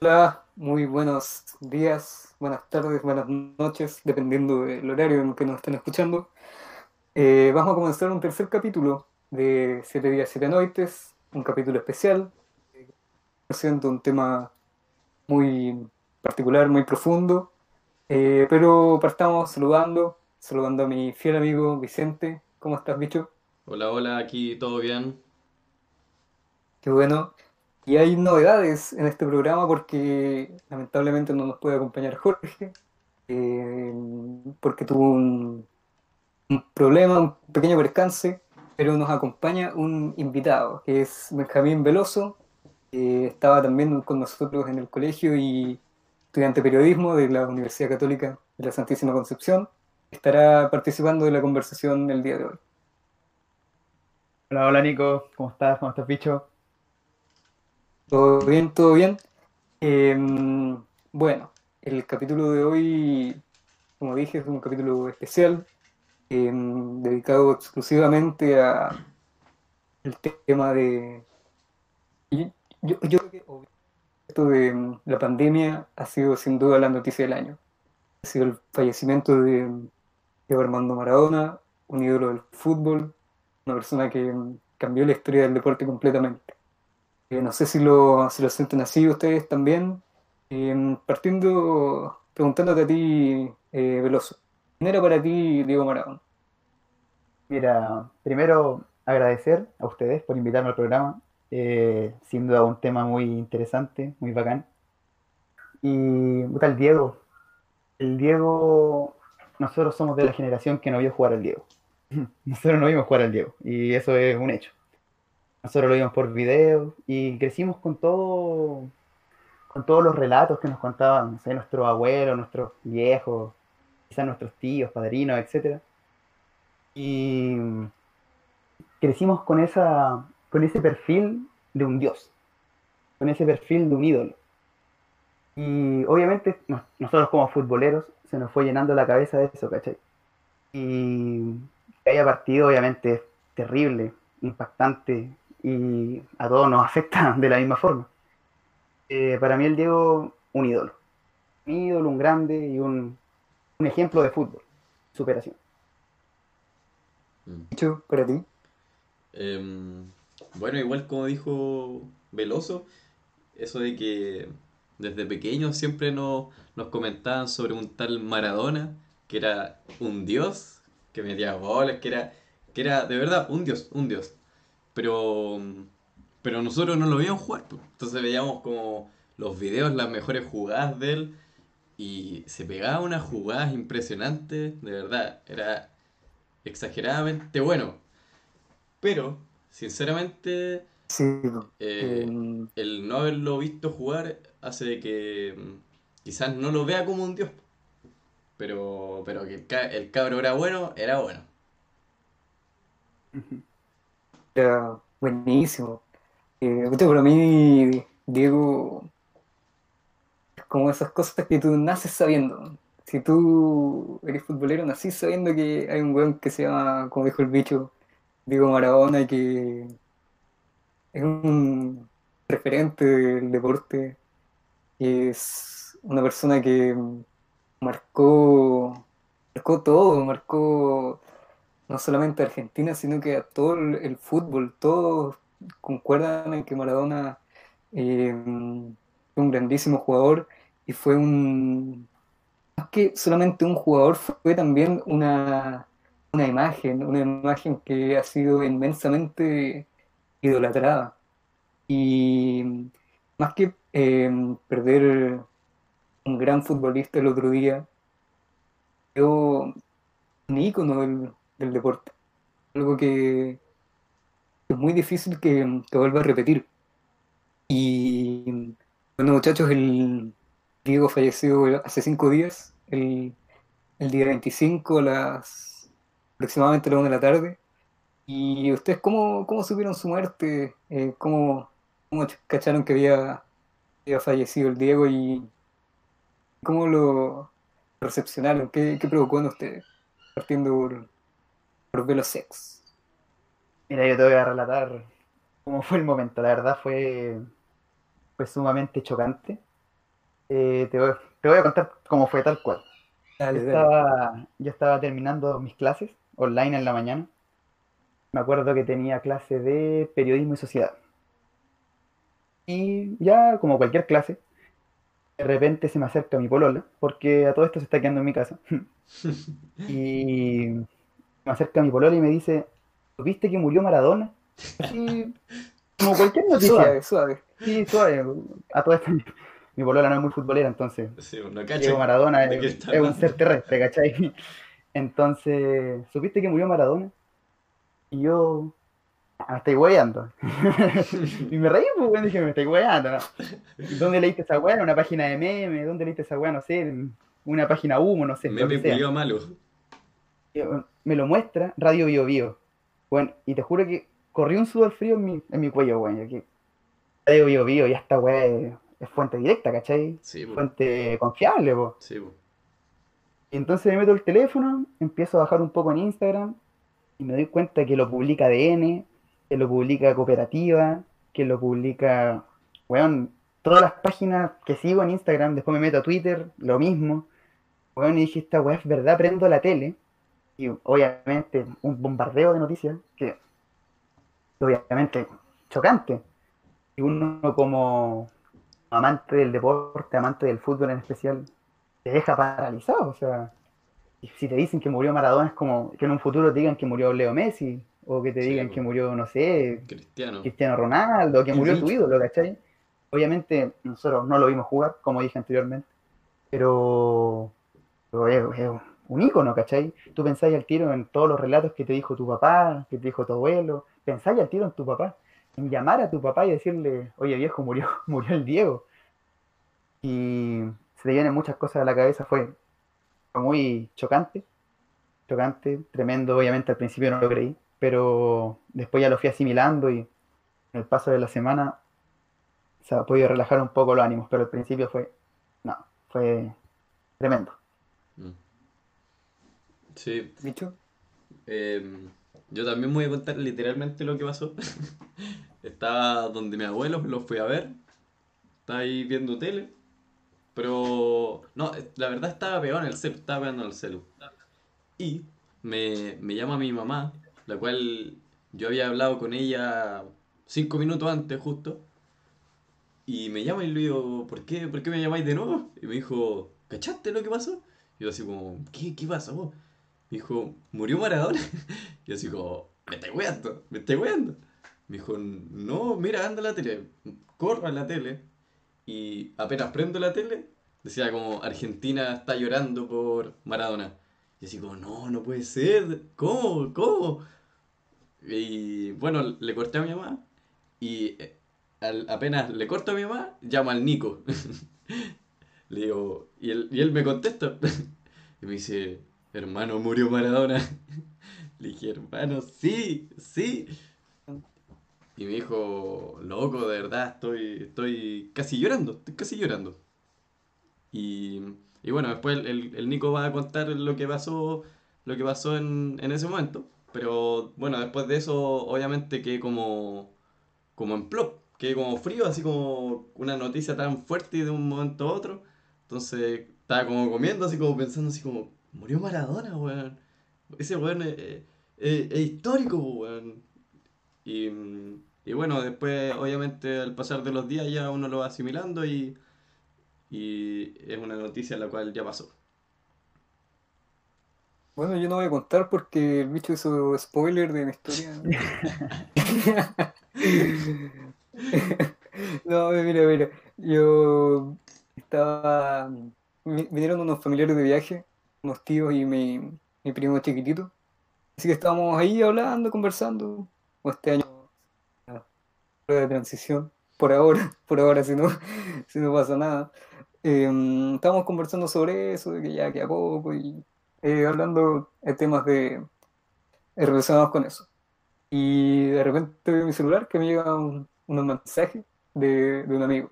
Hola, muy buenos días, buenas tardes, buenas noches, dependiendo del horario en que nos estén escuchando. Eh, vamos a comenzar un tercer capítulo de Siete días, siete noites, un capítulo especial, siendo un tema muy particular, muy profundo, eh, pero partamos saludando, saludando a mi fiel amigo Vicente. ¿Cómo estás, bicho? Hola, hola, aquí todo bien. Qué bueno. Y hay novedades en este programa porque lamentablemente no nos puede acompañar Jorge, eh, porque tuvo un, un problema, un pequeño percance, pero nos acompaña un invitado, que es Benjamín Veloso, que estaba también con nosotros en el colegio y estudiante de periodismo de la Universidad Católica de la Santísima Concepción. Estará participando de la conversación el día de hoy. Hola, hola Nico, ¿cómo estás? ¿Cómo estás, bicho? ¿Todo bien? ¿Todo bien? Em, bueno, el capítulo de hoy, como dije, es un capítulo especial, em, dedicado exclusivamente a el tema de... Yo, yo- yo creo que esto de la pandemia ha sido sin duda la noticia del año. Ha sido el fallecimiento de Diego Armando Maradona, un ídolo del fútbol, una persona que cambió la historia del deporte completamente. Eh, no sé si lo, si lo sienten así ustedes también. Eh, partiendo, preguntándote a ti, eh, Veloso, ¿quién era para ti Diego Maradona? Mira, primero agradecer a ustedes por invitarme al programa. Eh, sin un tema muy interesante, muy bacán. Y puta, el Diego. El Diego, nosotros somos de la generación que no vio jugar al Diego. Nosotros no vimos jugar al Diego y eso es un hecho. Nosotros lo vimos por video y crecimos con todo, con todos los relatos que nos contaban, no sé, nuestros abuelos, nuestros viejos, quizás nuestros tíos, padrinos, etcétera. Y crecimos con esa, con ese perfil de un dios, con ese perfil de un ídolo. Y obviamente nos- nosotros como futboleros se nos fue llenando la cabeza de eso, ¿cachai? Y que haya partido obviamente es terrible, impactante y a todos nos afecta de la misma forma. Eh, para mí el Diego, un ídolo. Un ídolo, un grande y un, un ejemplo de fútbol, superación. Mm. Dicho para ti. Em, bueno, igual como dijo Veloso, eso de que desde pequeños siempre nos, nos comentaban sobre un tal Maradona, que era un dios, que metía goles, que era, que era de verdad un dios, un dios. Pero, pero nosotros no lo veíamos jugar. Entonces veíamos como los videos, las mejores jugadas de él, y se pegaba unas jugadas impresionantes, de verdad, era exageradamente bueno. Pero, sinceramente, Sí. eh, eh, el no haberlo visto jugar hace de que mm, quizás no lo vea como un dios. Pero, pero que el, ca- el cabro era bueno, era bueno. era buenísimo. Eh, para mí, Diego, es como esas cosas que tú naces sabiendo. Si tú eres futbolero, nacís sabiendo que hay un weón que se llama, como dijo el bicho, Diego Maradona, y que es un referente del deporte, es una persona que marcó, marcó todo, marcó no solamente a Argentina, sino que a todo el, el fútbol. Todos concuerdan en que Maradona eh, fue un grandísimo jugador y fue un, más que solamente un jugador, fue también una, una imagen, una imagen que ha sido inmensamente idolatrada. Y más que eh, perder un gran futbolista el otro día, yo un ícono del, deporte. Algo que es muy difícil que, que vuelva a repetir. Y bueno, muchachos, el Diego falleció hace cinco días, el, el día 25 a las aproximadamente a la una de la tarde. ¿Y ustedes cómo, cómo supieron su muerte? Eh, ¿cómo, cómo cacharon que había, había fallecido el Diego y cómo lo recepcionaron? ¿Qué, qué provocó en ustedes? Partiendo por, por Velosex. Mira, yo te voy a relatar cómo fue el momento. La verdad fue, fue sumamente chocante. Eh, te, voy, te voy a contar cómo fue tal cual. Yo Dale, dale. estaba, yo estaba terminando mis clases online en la mañana. Me acuerdo que tenía clase de periodismo y sociedad. Y ya, como cualquier clase, de repente se me acerca mi polola, porque a todo esto se está quedando en mi casa. Y me acerca mi polola y me dice, ¿viste que murió Maradona? Así, como cualquier noticia. Suave, suave. Sí, suave. A todo esto, mi polola no es muy futbolera, entonces Sí, no Diego cacho. Maradona ¿de es, es un ser terrestre, ¿cachai? Entonces, ¿supiste que murió Maradona? Y yo, "Ah, me estáis hueando. y me reí, pues, weón, dije, me hueando. ¿no? ¿Dónde leíste esa weá? ¿En una página de memes? ¿Dónde leíste esa weá? No sé, una página humo, no sé. Meme culiao malo. Bueno, Me lo muestra Radio Bio Bio. Bueno, y te juro que corrió un sudor frío en mi, en mi cuello, weón. Radio Bio Bio, ya esta weá es, es fuente directa, ¿cachai? Sí. Fuente confiable, po. Sí, po. Y entonces me meto el teléfono, empiezo a bajar un poco en Instagram y me doy cuenta que lo publica ADN, que lo publica Cooperativa, que lo publica, weón, todas las páginas que sigo en Instagram, después me meto a Twitter, lo mismo. Weón, y dije, esta weá es verdad, prendo la tele y obviamente un bombardeo de noticias que obviamente chocante. Y uno como amante del deporte, amante del fútbol en especial, te deja paralizado. O sea, y si te dicen que murió Maradona, es como que en un futuro te digan que murió Leo Messi, o que te Sí, digan que murió, no sé, Cristiano. Cristiano Ronaldo, que murió tu ídolo, ¿cachai? Obviamente nosotros no lo vimos jugar, como dije anteriormente, pero, pero es, es un ícono, ¿cachai? Tú pensáis al tiro en todos los relatos que te dijo tu papá, que te dijo tu abuelo, pensáis al tiro en tu papá, en llamar a tu papá y decirle, oye viejo, murió, murió el Diego. Y se te vienen muchas cosas a la cabeza, fue muy chocante, chocante, tremendo, obviamente al principio no lo creí, pero después ya lo fui asimilando y en el paso de la semana se ha podido relajar un poco los ánimos, pero al principio fue, no, fue tremendo. Mm. Sí, ¿Bicho? Em, yo también voy a contar literalmente lo que pasó. Estaba donde mi abuelo, lo fui a ver. Estaba ahí viendo tele. Pero, no, la verdad estaba pegado en el celu, estaba pegando en el celu. Y me, me llama mi mamá, la cual yo había hablado con ella cinco minutos antes justo. Y me llama y le digo, ¿por qué, ¿por qué me llamáis de nuevo? Y me dijo, ¿cachaste lo que pasó? Y yo así como, ¿qué, qué pasó? Me dijo, ¿murió Maradona? Y yo así como, me estáis weando, me estáis weando. Me dijo, no, mira, anda a la tele. Corro a la tele. Y apenas prendo la tele, decía como, Argentina está llorando por Maradona. Y así como, no, no puede ser. ¿Cómo? ¿Cómo? Y bueno, le corté a mi mamá. Y eh, apenas le corto a mi mamá, llamo al Nico. Le digo, y él, y él me contesta. Y me dice, hermano, murió Maradona. Le dije, hermano, sí, sí. Y me dijo, loco, de verdad, estoy, estoy casi llorando, estoy casi llorando. Y, y bueno, después el, el- Nico va a contar lo que pasó, lo que pasó en, en ese momento. Pero bueno, después de eso, obviamente quedé como, como en plop, quedé como frío, así como una noticia tan fuerte de un momento a otro. Entonces estaba como comiendo, así como pensando, así como, murió Maradona, weón. Ese weón es- es histórico, weón. Y, mm, y bueno, después, obviamente, al pasar de los días ya uno lo va asimilando y, y es una noticia la cual ya pasó. Bueno, yo no voy a contar porque el bicho hizo spoiler de mi historia. No, mira, mira. Yo estaba. vi- Vinieron unos familiares de viaje, unos tíos y mi, mi primo chiquitito. Así que estábamos ahí hablando, conversando. O este año, de transición. Por ahora, por ahora, si no, si no pasa nada. Estábamos conversando sobre eso, de que ya queda poco y eh, hablando de temas de, eh, relacionados con eso. Y de repente veo mi celular que me llega un, unos mensajes de, de un amigo,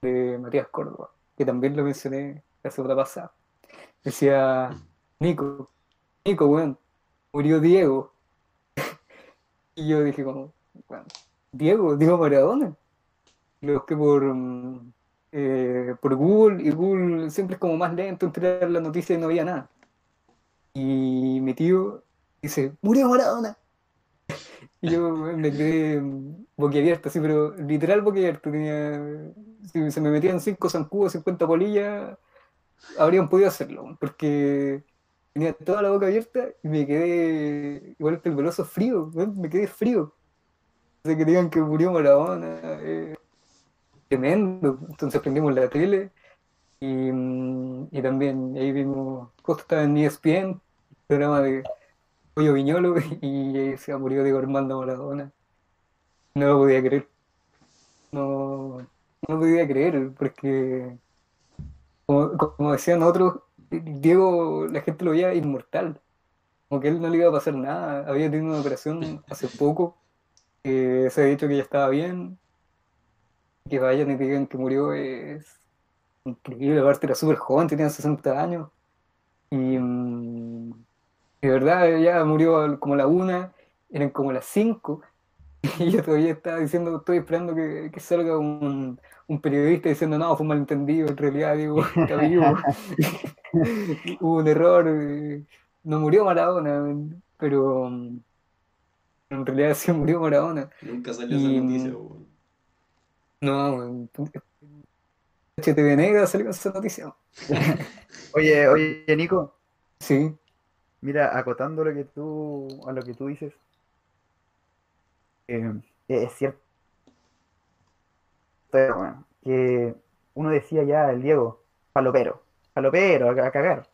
de Matías Córdoba, que también lo mencioné la semana pasada. Decía, Nico, Nico, weón, murió Diego. Y yo dije como, bueno, Diego, Diego Maradona. Lo busqué por, mm, eh, por Google y Google siempre es como más lento en tirar la noticia y no había nada. Y mi tío dice, murió Maradona. Y yo me quedé mm, boquiabierto, así, pero literal boquiabierto. Tenía, si se me metían 5 zancudos, 50 polillas, habrían podido hacerlo, porque tenía toda la boca abierta y me quedé, igual que el veloso frío, me quedé frío. O sea, que digan que murió Maradona, eh, tremendo. Entonces prendimos la tele y, mm, y también ahí vimos, justo estaba en ESPN, programa de Pollo Viñolo, y ahí se murió Diego Armando Maradona. No lo podía creer. No, no podía creer, porque como decían otros, Diego, la gente lo veía inmortal. Como que él no le iba a pasar nada. Había tenido una operación hace poco. Se ha dicho que ya estaba bien. Que vayan y digan que murió es increíble. Aparte era súper joven, tenía 60 años. Y mm, de verdad ya murió como a la una, eran como las cinco. yo todavía estaba diciendo, estoy esperando que, que salga un, un periodista diciendo, no, fue un malentendido, en realidad Diego está vivo. Hubo un error, eh, no murió Maradona, pero mm, en realidad sí murió Maradona. Nunca salió esa Y noticia, mm, no, HTV Negra salió esa noticia. Oye, oye, Nico, Sí, mira, acotando lo que tú, a lo que tú dices, eh, es cierto, bueno, que uno decía ya, el Diego, falopero, falopero, a, a cagar,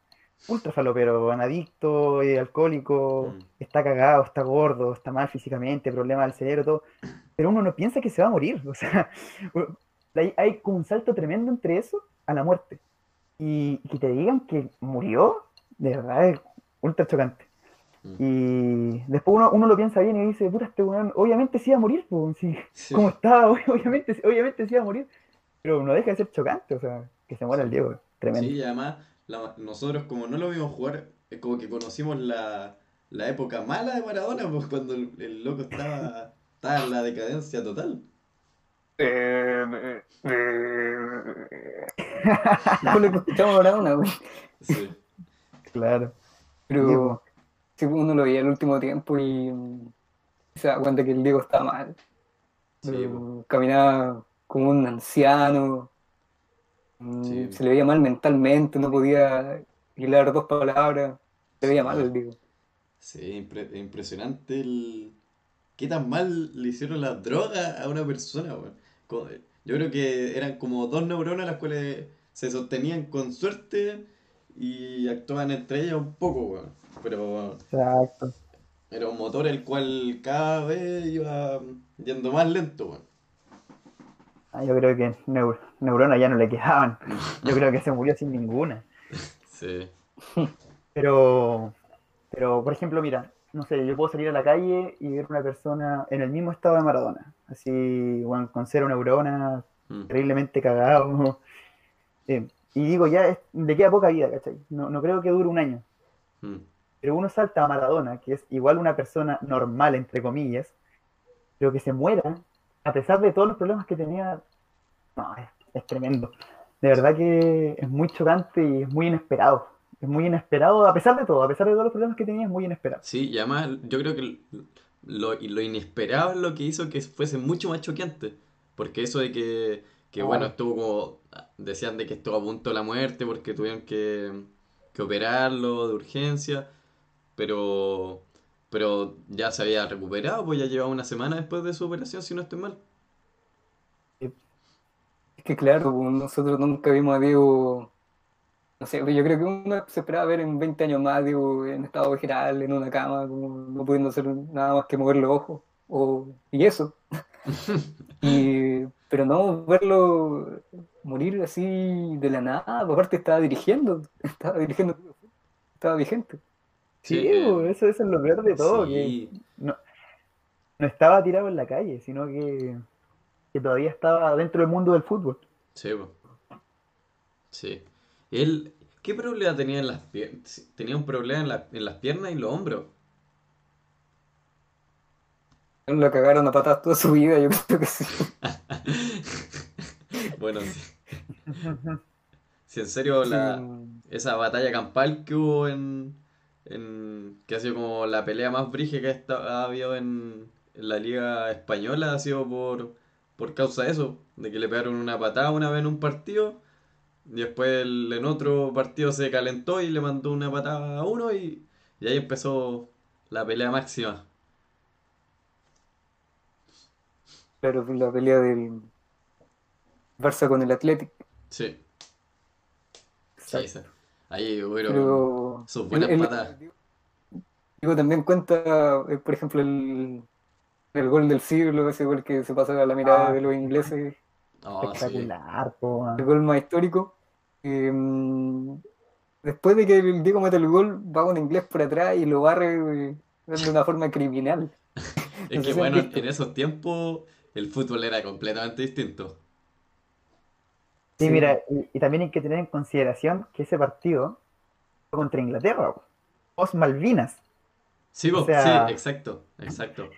ultra falopero, adicto, eh, alcohólico, Mm. está cagado, está gordo, está mal físicamente, problemas del cerebro, todo, pero uno no piensa que se va a morir, o sea, hay, un salto tremendo entre eso a la muerte. Y que te digan que murió, de verdad es ultra chocante. Mm. Y después uno, uno lo piensa bien y dice, puta, este weón, obviamente sí iba a morir, po, sí, Sí. ¿cómo estaba? Obviamente, obviamente sí iba a morir. Pero no deja de ser chocante, o sea, que se muera el Diego, tremendo. Sí, y además la- nosotros como no lo vimos jugar, es como que conocimos la, la época mala de Maradona, pues cuando el, el loco estaba, estaba en la decadencia total. Eh, Después lo que escuchamos Maradona, güey. Sí. Claro. Pero Diego. Sí, uno lo veía el último tiempo y mm, se da cuenta que el Diego está mal. Sí, Caminaba como un anciano, mm, Sí. se le veía mal mentalmente, no podía hilar dos palabras, se veía mal el Diego. Sí, impre- impresionante el... ¿Qué tan mal le hicieron las drogas a una persona? Co- Yo creo que eran como dos neuronas las cuales se sostenían con suerte y actuaban entre ellas un poco. Pero Exacto. era un motor el cual cada vez iba yendo más lento, weón. Ah, yo creo que neur- neuronas ya no le quedaban. Yo creo que se murió sin ninguna. Sí. Pero, pero, por ejemplo, mira, no sé, yo puedo salir a la calle y ver una persona en el mismo estado de Maradona. Así, bueno, con cero neuronas, Mm. terriblemente cagado. Eh, y digo, ya es- le queda poca vida, ¿cachai? No, no creo que dure un año. Mm. Pero uno salta a Maradona, que es igual una persona normal, entre comillas, pero que se muera, a pesar de todos los problemas que tenía, no, es, es tremendo. De verdad que es muy chocante y es muy inesperado. Es muy inesperado, a pesar de todo, a pesar de todos los problemas que tenía, es muy inesperado. Sí, y además yo creo que lo, lo inesperado es lo que hizo que fuese mucho más choqueante. Porque eso de que, que bueno, estuvo como, decían de que estuvo a punto de la muerte porque tuvieron que, que operarlo de urgencia, pero, pero ya se había recuperado, pues ya llevaba una semana después de su operación, si no estoy mal. Es que claro, pues, nosotros nunca vimos a Diego, no sé, yo creo que uno se esperaba ver en 20 años más a Diego en estado vegetal, en una cama, como no pudiendo hacer nada más que mover los ojos, o, y eso. Y, pero no verlo morir así de la nada, pues, aparte estaba dirigiendo, estaba dirigiendo, estaba vigente. Sí, eh, pues, eso, eso es lo peor de todo, que no, no estaba tirado en la calle, sino que, que todavía estaba dentro del mundo del fútbol. sí. Sí. Él, ¿qué problema tenía en las piernas? Tenía un problema en, la- en las piernas y los hombros. Lo cagaron a patadas toda su vida, yo creo que sí. Bueno, sí. Si en serio la, Sí, esa batalla campal que hubo en, en- que ha sido como la pelea más brígida que ha, esta- ha habido en, en la liga española ha sido por, por causa de eso, de que le pegaron una patada una vez en un partido y después el- en otro partido se calentó y le mandó una patada a uno y, y ahí empezó la pelea máxima. Claro, la pelea del Barça con el Athletic. Sí, sí, Exacto. Ahí hubieron Pero sus buenas el, el- patadas. digo, también cuenta, eh, por ejemplo, el, el gol del siglo, ese gol que se pasa a la mirada Ah, de los ingleses, Oh, sí. Espectacular, po, el gol más histórico. Eh, después de que el Diego mete el gol, va un inglés por atrás y lo barre eh, de una forma criminal. Es No que si han bueno, visto. en esos tiempos el fútbol era completamente distinto. Sí, Sí. mira, y, y también hay que tener en consideración que ese partido fue contra Inglaterra, po. post Malvinas. Sí, O sea- sí, exacto, exacto.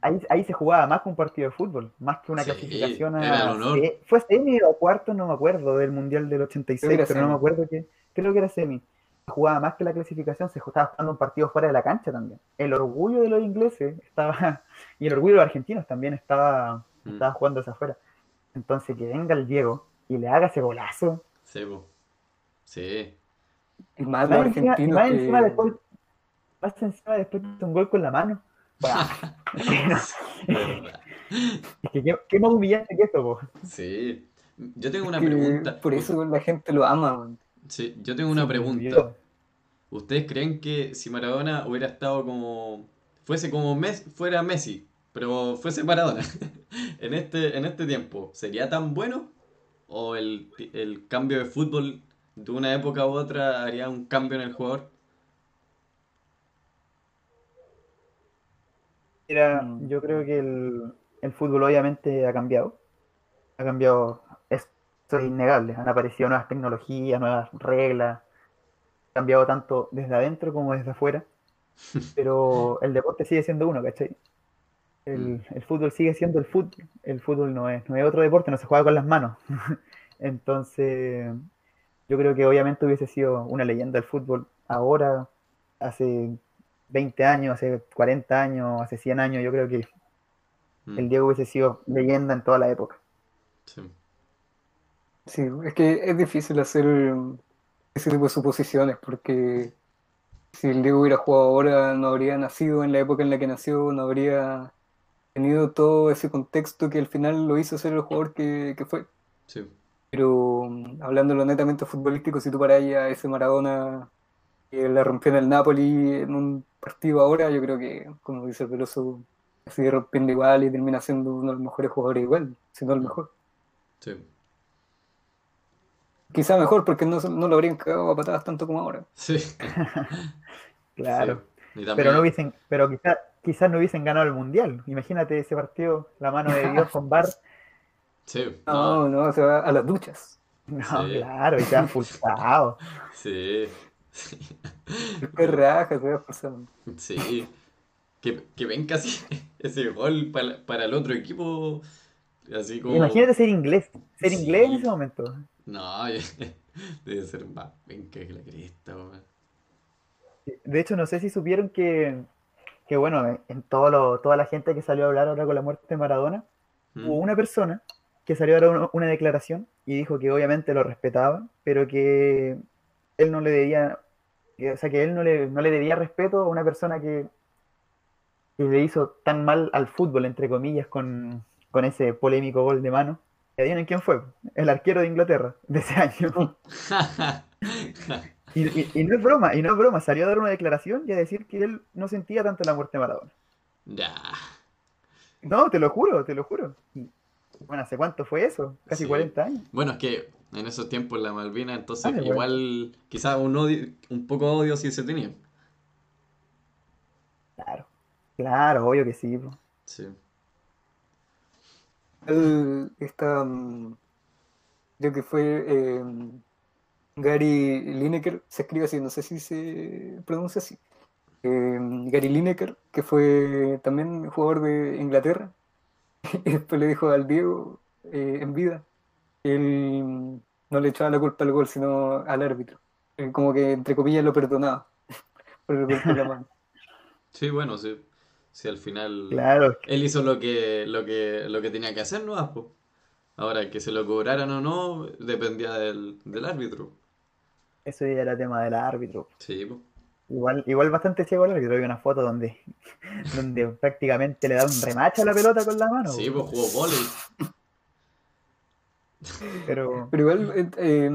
Ahí, ahí se jugaba más que un partido de fútbol, más que una Sí, clasificación a... era el honor. se- Fue semi o cuarto, no me acuerdo, del Mundial del 86, Creo que era pero no me acuerdo que... Creo que era semi. Se jugaba más que la clasificación, se estaba jugando un partido fuera de la cancha también. El orgullo de los ingleses estaba... Y el orgullo de los argentinos también estaba, Mm. estaba jugándose afuera. Entonces que venga el Diego y le haga ese golazo. Sí, po. Sí, Y más más encima, y más que- encima después, más encima después de un gol con la mano. Es que qué, qué más humillante que esto, po. Sí. Yo tengo una pregunta. por eso la gente lo ama. man. Sí, yo tengo una pregunta. ¿Ustedes creen que si Maradona hubiera estado como fuese como Messi, fuera Messi, pero fuese Maradona en este en este tiempo, sería tan bueno o el, el cambio de fútbol de una época u otra haría un cambio en el jugador? Mira, Mm. yo creo que el, el fútbol obviamente ha cambiado. Ha cambiado, esto es innegable. Han aparecido nuevas tecnologías, nuevas reglas. Ha cambiado tanto desde adentro como desde afuera. Pero el deporte sigue siendo uno, ¿cachai? El, el fútbol sigue siendo el fútbol. El fútbol no es, no es otro deporte, no se juega con las manos. Entonces, yo creo que obviamente hubiese sido una leyenda del fútbol ahora, hace 20 años, hace 40 años, hace 100 años, yo creo que Mm, el Diego hubiese sido leyenda en toda la época. sí. Sí, es que es difícil hacer ese tipo de suposiciones porque si el Diego hubiera jugado ahora no habría nacido en la época en la que nació, no habría tenido todo ese contexto que al final lo hizo ser el jugador que, que fue. Sí. Pero um, hablándolo netamente futbolístico, si tú paras ahí a ese Maradona que la rompió en el Napoli en un partido ahora, yo creo que, como dice el Veloso, sigue rompiendo igual y termina siendo uno de los mejores jugadores igual, si no el mejor. Sí. Quizá mejor porque no, no lo habrían cagado a patadas tanto como ahora. Sí. Claro. Sí. Pero no hubiesen, pero quizás quizás no hubiesen ganado el mundial. Imagínate ese partido, la mano de Dios con Bar. Sí. No, no, se va a las duchas. No, Sí. claro, y te han expulsado. Sí. Sí. Qué raja, se va expulsado. Sí. Que, que ven casi ese gol para, para el otro equipo. Así como. Imagínate ser inglés, ser Sí. inglés en ese momento. No, debe ser más que la cresta, weón. De hecho, no sé si supieron que, que bueno, en todo lo- toda la gente que salió a hablar ahora con la muerte de Maradona, Mm. hubo una persona que salió a dar una, una declaración y dijo que obviamente lo respetaba, pero que él no le debía, o sea, que él no le, no le debía respeto a una persona que, que le hizo tan mal al fútbol, entre comillas, con, con ese polémico gol de mano. ¿Y adivinen quién fue? El arquero de Inglaterra de ese año. Y, y- y no es broma, y no es broma, salió a dar una declaración y a decir que él no sentía tanto la muerte de Maradona. Ya. No, te lo juro, te lo juro. Y, bueno, ¿hace cuánto fue eso? Casi Sí. 40 años. Bueno, es que en esos tiempos la Malvina, entonces Ah, bueno. igual quizás un odio, un poco de odio sí se tenía. Claro, claro, obvio que sí. po. Sí. Él, esta, mm, creo que fue eh, Gary Lineker, se escribe así, no sé si se pronuncia así. eh, Gary Lineker, que fue también jugador de Inglaterra, y después le dijo al Diego eh, en vida, él no le echaba la culpa al gol, sino al árbitro. Eh, como que, entre comillas, lo perdonaba por el golpe en la mano. Sí, bueno, sí. Sí, al final Claro, él hizo lo que, lo que, lo que tenía que hacer, ¿no? Ahora, que se lo cobraran o no, dependía del, del árbitro. Eso ya era tema del árbitro. Sí, pues. Igual, igual bastante ciego el árbitro. Hay una foto donde, donde prácticamente le da un remache a la pelota con la mano. Sí, pues jugó vóley. Pero Pero igual, eh, eh,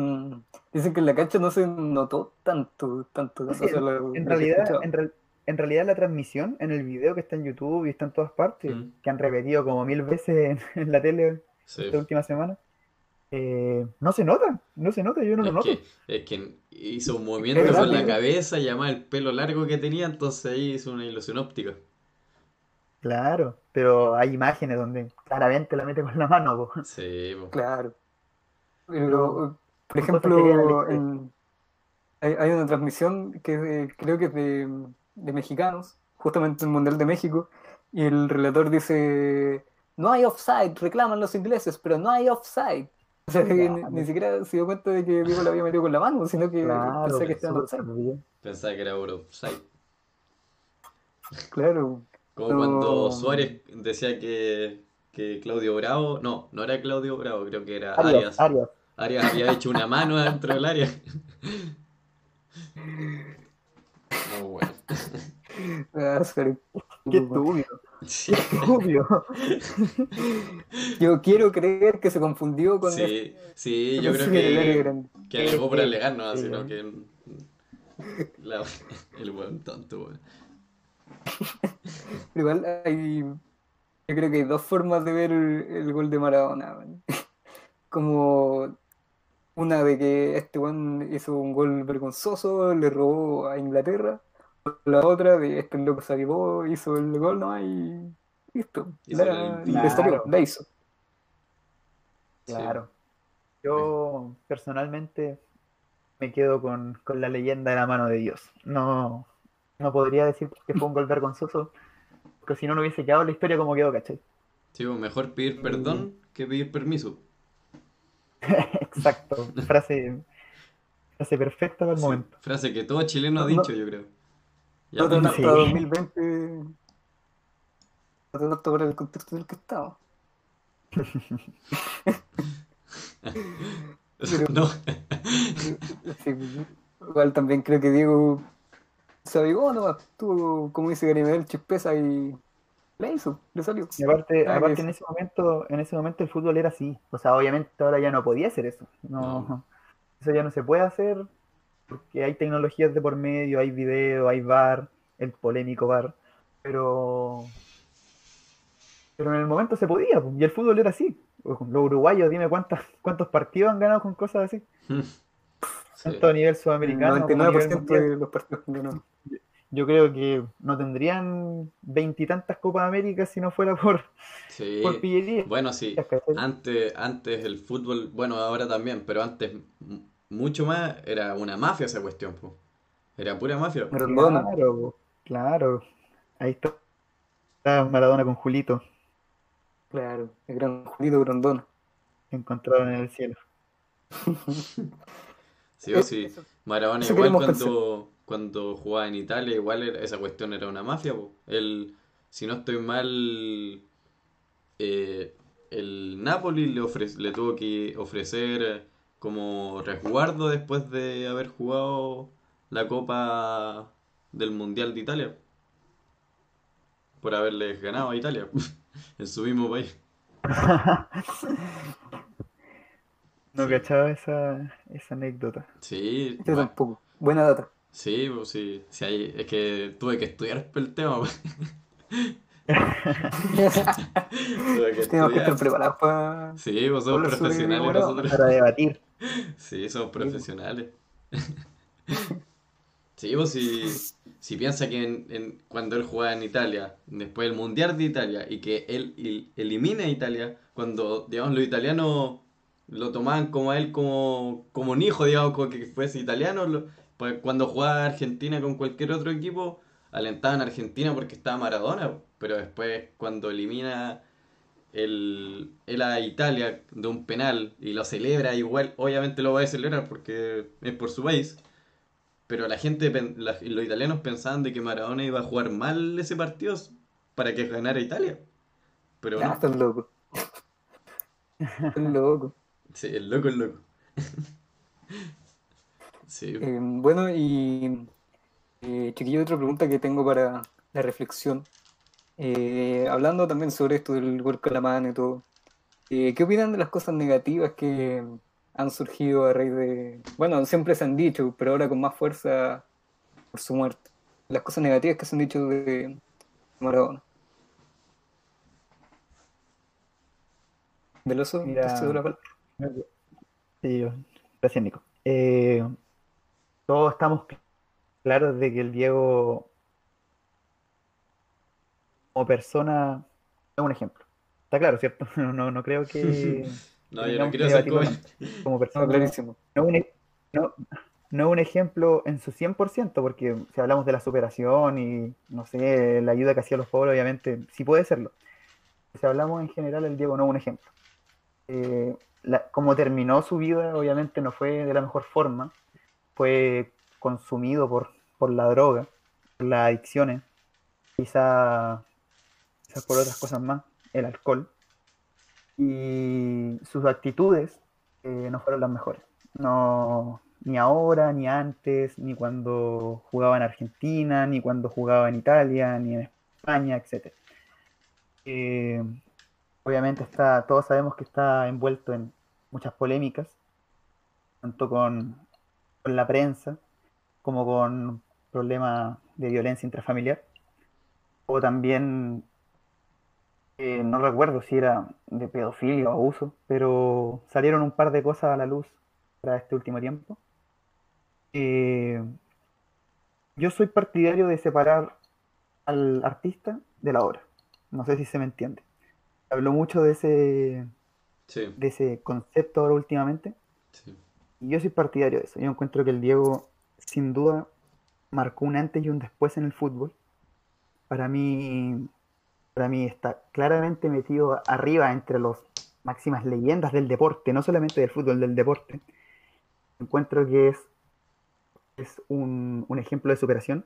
dicen que en la cancha no se notó tanto, tanto, no tanto, o sé, sea, lo- en lo realidad, en, real- en realidad la transmisión, en el video que está en YouTube y está en todas partes, Mm. que han repetido como mil veces en, en la tele Sí. esta última semana, eh, no se nota, no se nota, yo no lo noto. que, es que hizo un movimiento con la cabeza y además el pelo largo que tenía, entonces ahí hizo una ilusión óptica. Claro, pero hay imágenes donde claramente la mete con la mano. po. Sí. Claro. Pero, Pero por en ejemplo, en- hay, hay una transmisión que de- creo que es de, de mexicanos, justamente el Mundial de México, y el relator dice, no hay offside, reclaman los ingleses, pero no hay offside. O sea, que ni, Claro. ni siquiera se dio cuenta de que Diego la había metido con la mano, sino que Claro, pensaba que estaba offside. bien. Pensaba que era offside. Claro. Como No. cuando Suárez decía que, que Claudio Bravo, no, no era Claudio Bravo, creo que era Arias, Arias. Arias. Arias había hecho una mano dentro del área. Muy bueno. Ah. Qué estúpido, Sí, qué estúpido. Yo quiero creer que se confundió con sí, sí, yo creo que que, alegó por Sí, alegar, no, que la- el buen tonto, weón. Pero igual hay, yo creo que hay dos formas de ver el, el gol de Maradona. man. Como una de que este weón hizo un gol vergonzoso, le robó a Inglaterra. La otra de este loco se hizo el gol nomás y listo. Hizo La, el- Claro. la hizo. Sí. Claro. Yo personalmente me quedo con, con la leyenda de la mano de Dios. No, no podría decir que fue un gol vergonzoso, porque si no, no hubiese quedado la historia como quedó, ¿cachai? Sí, mejor pedir perdón que pedir permiso. Exacto. Frase, frase perfecta para el Sí, momento. frase que todo chileno ha No, dicho, yo creo. Ya, No tanto sí. 2020, no tanto por el contexto en el que estamos. Pero- no, Sí, igual también creo que Diego se avivó nomás, tuvo, como dice Garibel, chispeza y le hizo, le salió. Y aparte, que aparte en ese momento, en ese momento el fútbol era así. O sea, obviamente ahora ya no podía hacer eso. No, No. eso ya no se puede hacer porque hay tecnologías de por medio, hay video, hay VAR, el polémico VAR, pero pero en el momento se podía, y el fútbol era así. Los uruguayos, dime cuántas, cuántos partidos han ganado con cosas así, Sí. tanto a nivel El sudamericano como a nivel 99% mundial. de los partidos que ganó. Yo creo que no tendrían veintitantas Copas Américas si no fuera por, Sí. por pillería. Bueno, sí. Antes, antes el fútbol, bueno, ahora también, pero antes mucho más era una mafia esa cuestión, po. Era pura mafia. Claro, claro. Ahí está, está Maradona con Julito. Claro, el gran Julito Grondona. Encontraron en el cielo. Sí o sí. Maradona igual cuando, cuando jugaba en Italia, igual era- esa cuestión era una mafia, po. El, si no estoy mal, eh, el Napoli le, ofre- le tuvo que ofrecer como resguardo después de haber jugado la Copa del Mundial de Italia. Por haberles ganado a Italia en su mismo país. No cachaba esa, esa anécdota. Sí, Yo bueno, tampoco. Buena data. sí, pues sí, sí hay- es que tuve que estudiar el tema. pues. Tuve que Tenemos que estar estudiar. preparados para Sí, pues somos profesionales nosotros. Para debatir. Sí, somos profesionales. Sí, pues si, si piensa que en- cuando él jugaba en Italia, después del Mundial de Italia, y que él el- elimina a Italia, cuando, digamos, los italianos lo tomaban como a él como, como un hijo, digamos, como que fuese italiano, pues, cuando jugaba Argentina con cualquier otro equipo, alentaban a Argentina porque estaba Maradona, pero después cuando elimina el, el a Italia de un penal y lo celebra igual, obviamente lo va a celebrar porque es por su país. Pero la gente, la- los italianos pensaban de que Maradona iba a jugar mal ese partido para que ganara Italia. Pero no, estás loco. Estás loco. sí, el loco es loco. Sí, Eh, bueno, y eh, chiquillo, otra pregunta que tengo para la reflexión. Eh, hablando también sobre esto del gol Calamán y todo, eh, ¿qué opinan de las cosas negativas que han surgido a raíz de, bueno, siempre se han dicho, pero ahora con más fuerza por su muerte? Las cosas negativas que se han dicho de Maradona. Veloso, Mira, ¿te cedo la palabra? Sí, yo- gracias, Nico. Eh, todos estamos cl- claros de que el Diego, como persona, es un ejemplo. Está claro, ¿cierto? No, no, no creo que no, yo no quiero ser como... No, persona. clarísimo. no un, e- no, no un ejemplo en su 100%, porque si hablamos de la superación y, no sé, la ayuda que hacía a los pobres, obviamente sí puede serlo. Si hablamos en general, el Diego no es un ejemplo. Eh, la- como terminó su vida, obviamente no fue de la mejor forma, fue consumido por, por la droga, por las adicciones, quizá, quizás por otras cosas más, el alcohol, y sus actitudes eh, no fueron las mejores. No, ni ahora, ni antes, ni cuando jugaba en Argentina, ni cuando jugaba en Italia, ni en España, etc. Eh, obviamente está, todos sabemos que está envuelto en muchas polémicas, tanto con, con la prensa como con problemas de violencia intrafamiliar, o también, eh, no recuerdo si era de pedofilia o abuso, pero salieron un par de cosas a la luz para este último tiempo. Eh, yo soy partidario de separar al artista de la obra. No sé si se me entiende. Habló mucho de ese, Sí, de ese concepto ahora últimamente. sí. Y yo soy partidario de eso. Yo encuentro que el Diego, sin duda, marcó un antes y un después en el fútbol. Para mí, para mí está claramente metido arriba entre las máximas leyendas del deporte, no solamente del fútbol, del deporte. Encuentro que es, un, ejemplo de superación.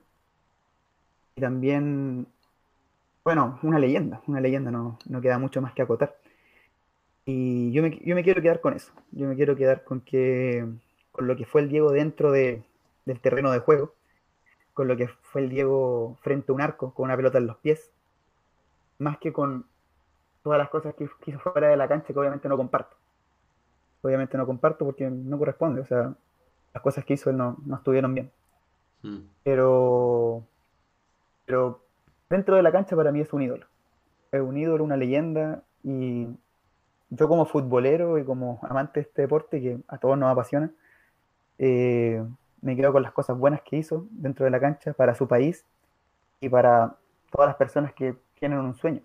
Y también, bueno, una leyenda, una leyenda, no, no queda mucho más que acotar. Y yo me, quiero quedar con eso. Yo me quiero quedar con que con lo que fue el Diego dentro de, del terreno de juego, con lo que fue el Diego frente a un arco, con una pelota en los pies, más que con todas las cosas que hizo fuera de la cancha que obviamente no comparto. Obviamente no comparto porque no corresponde, o sea, las cosas que hizo él no, no estuvieron bien. Mm. Pero, pero dentro de la cancha para mí es un ídolo. Es un ídolo, una leyenda y yo como futbolero y como amante de este deporte que a todos nos apasiona, eh, me quedo con las cosas buenas que hizo dentro de la cancha para su país y para todas las personas que tienen un sueño.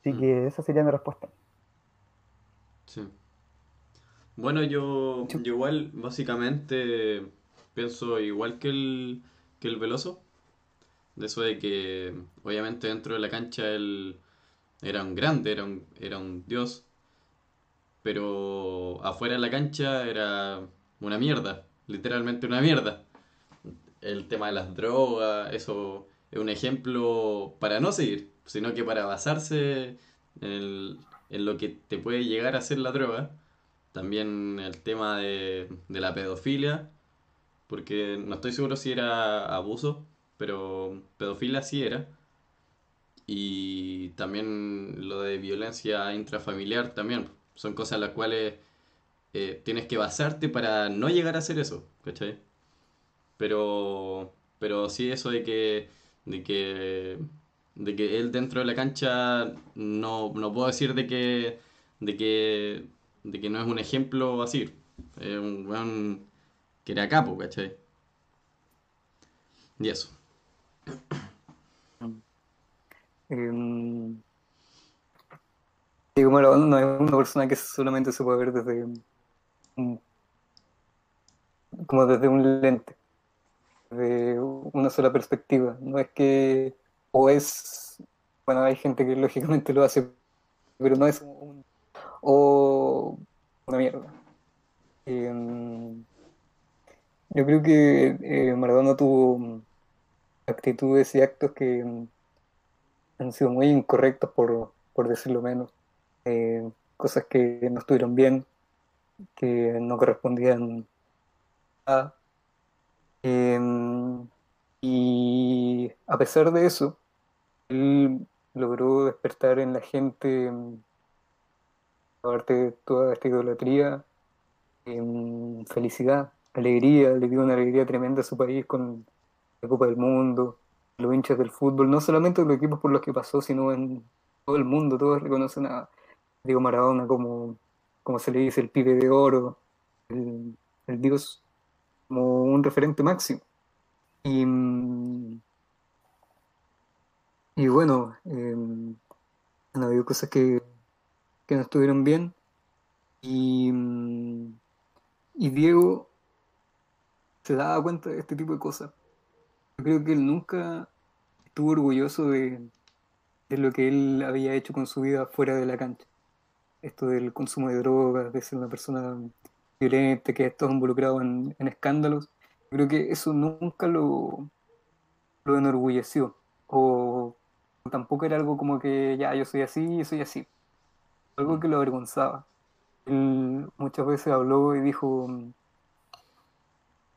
Así Mm. que esa sería mi respuesta. Sí. Bueno, yo, yo igual básicamente pienso igual que el, que el Veloso, de eso de que obviamente dentro de la cancha él era un grande, era un, era un dios, pero afuera de la cancha era una mierda, literalmente una mierda. El tema de las drogas, eso es un ejemplo para no seguir, sino que para basarse en, lo que te puede llegar a ser la droga. También el tema de, de la pedofilia, porque no estoy seguro si era abuso, pero pedofilia sí era. Y también lo de violencia intrafamiliar también. Son cosas las cuales eh, tienes que basarte para no llegar a hacer eso, ¿cachai? Pero, pero sí eso de que, de que, de que él dentro de la cancha no, no puedo decir de que, de que, de que no es un ejemplo así. Es un weón que era capo, ¿cachai? Y eso. Em, Diego Maradona no es una persona que solamente se puede ver desde un- como desde un lente. De una sola perspectiva. No es que, o es, bueno, hay gente que lógicamente lo hace, pero no es un, o una mierda. Em, yo creo que eh, Maradona tuvo actitudes y actos que em, han sido muy incorrectos, por, por decirlo menos. Eh, cosas que no estuvieron bien, que no correspondían a Em, y a pesar de eso, él logró despertar en la gente, em, aparte de toda esta idolatría, em, felicidad, alegría, le dio una alegría tremenda a su país con la Copa del Mundo, los hinchas del fútbol, no solamente los equipos por los que pasó, sino en todo el mundo, todos reconocen a Diego Maradona como, como se le dice, el pibe de oro, el, el dios como un referente máximo. Y, mm, y bueno, eh, han habido cosas que, que no estuvieron bien. Y, mm, y Diego se daba cuenta de este tipo de cosas. Yo creo que él nunca estuvo orgulloso de, de lo que él había hecho con su vida fuera de la cancha. Esto del consumo de drogas, de ser una persona violenta, que estado involucrado en, en escándalos. Creo que eso nunca lo, lo enorgulleció. O tampoco era algo como que ya yo soy así y soy así. Algo que lo avergonzaba. Él muchas veces habló y dijo,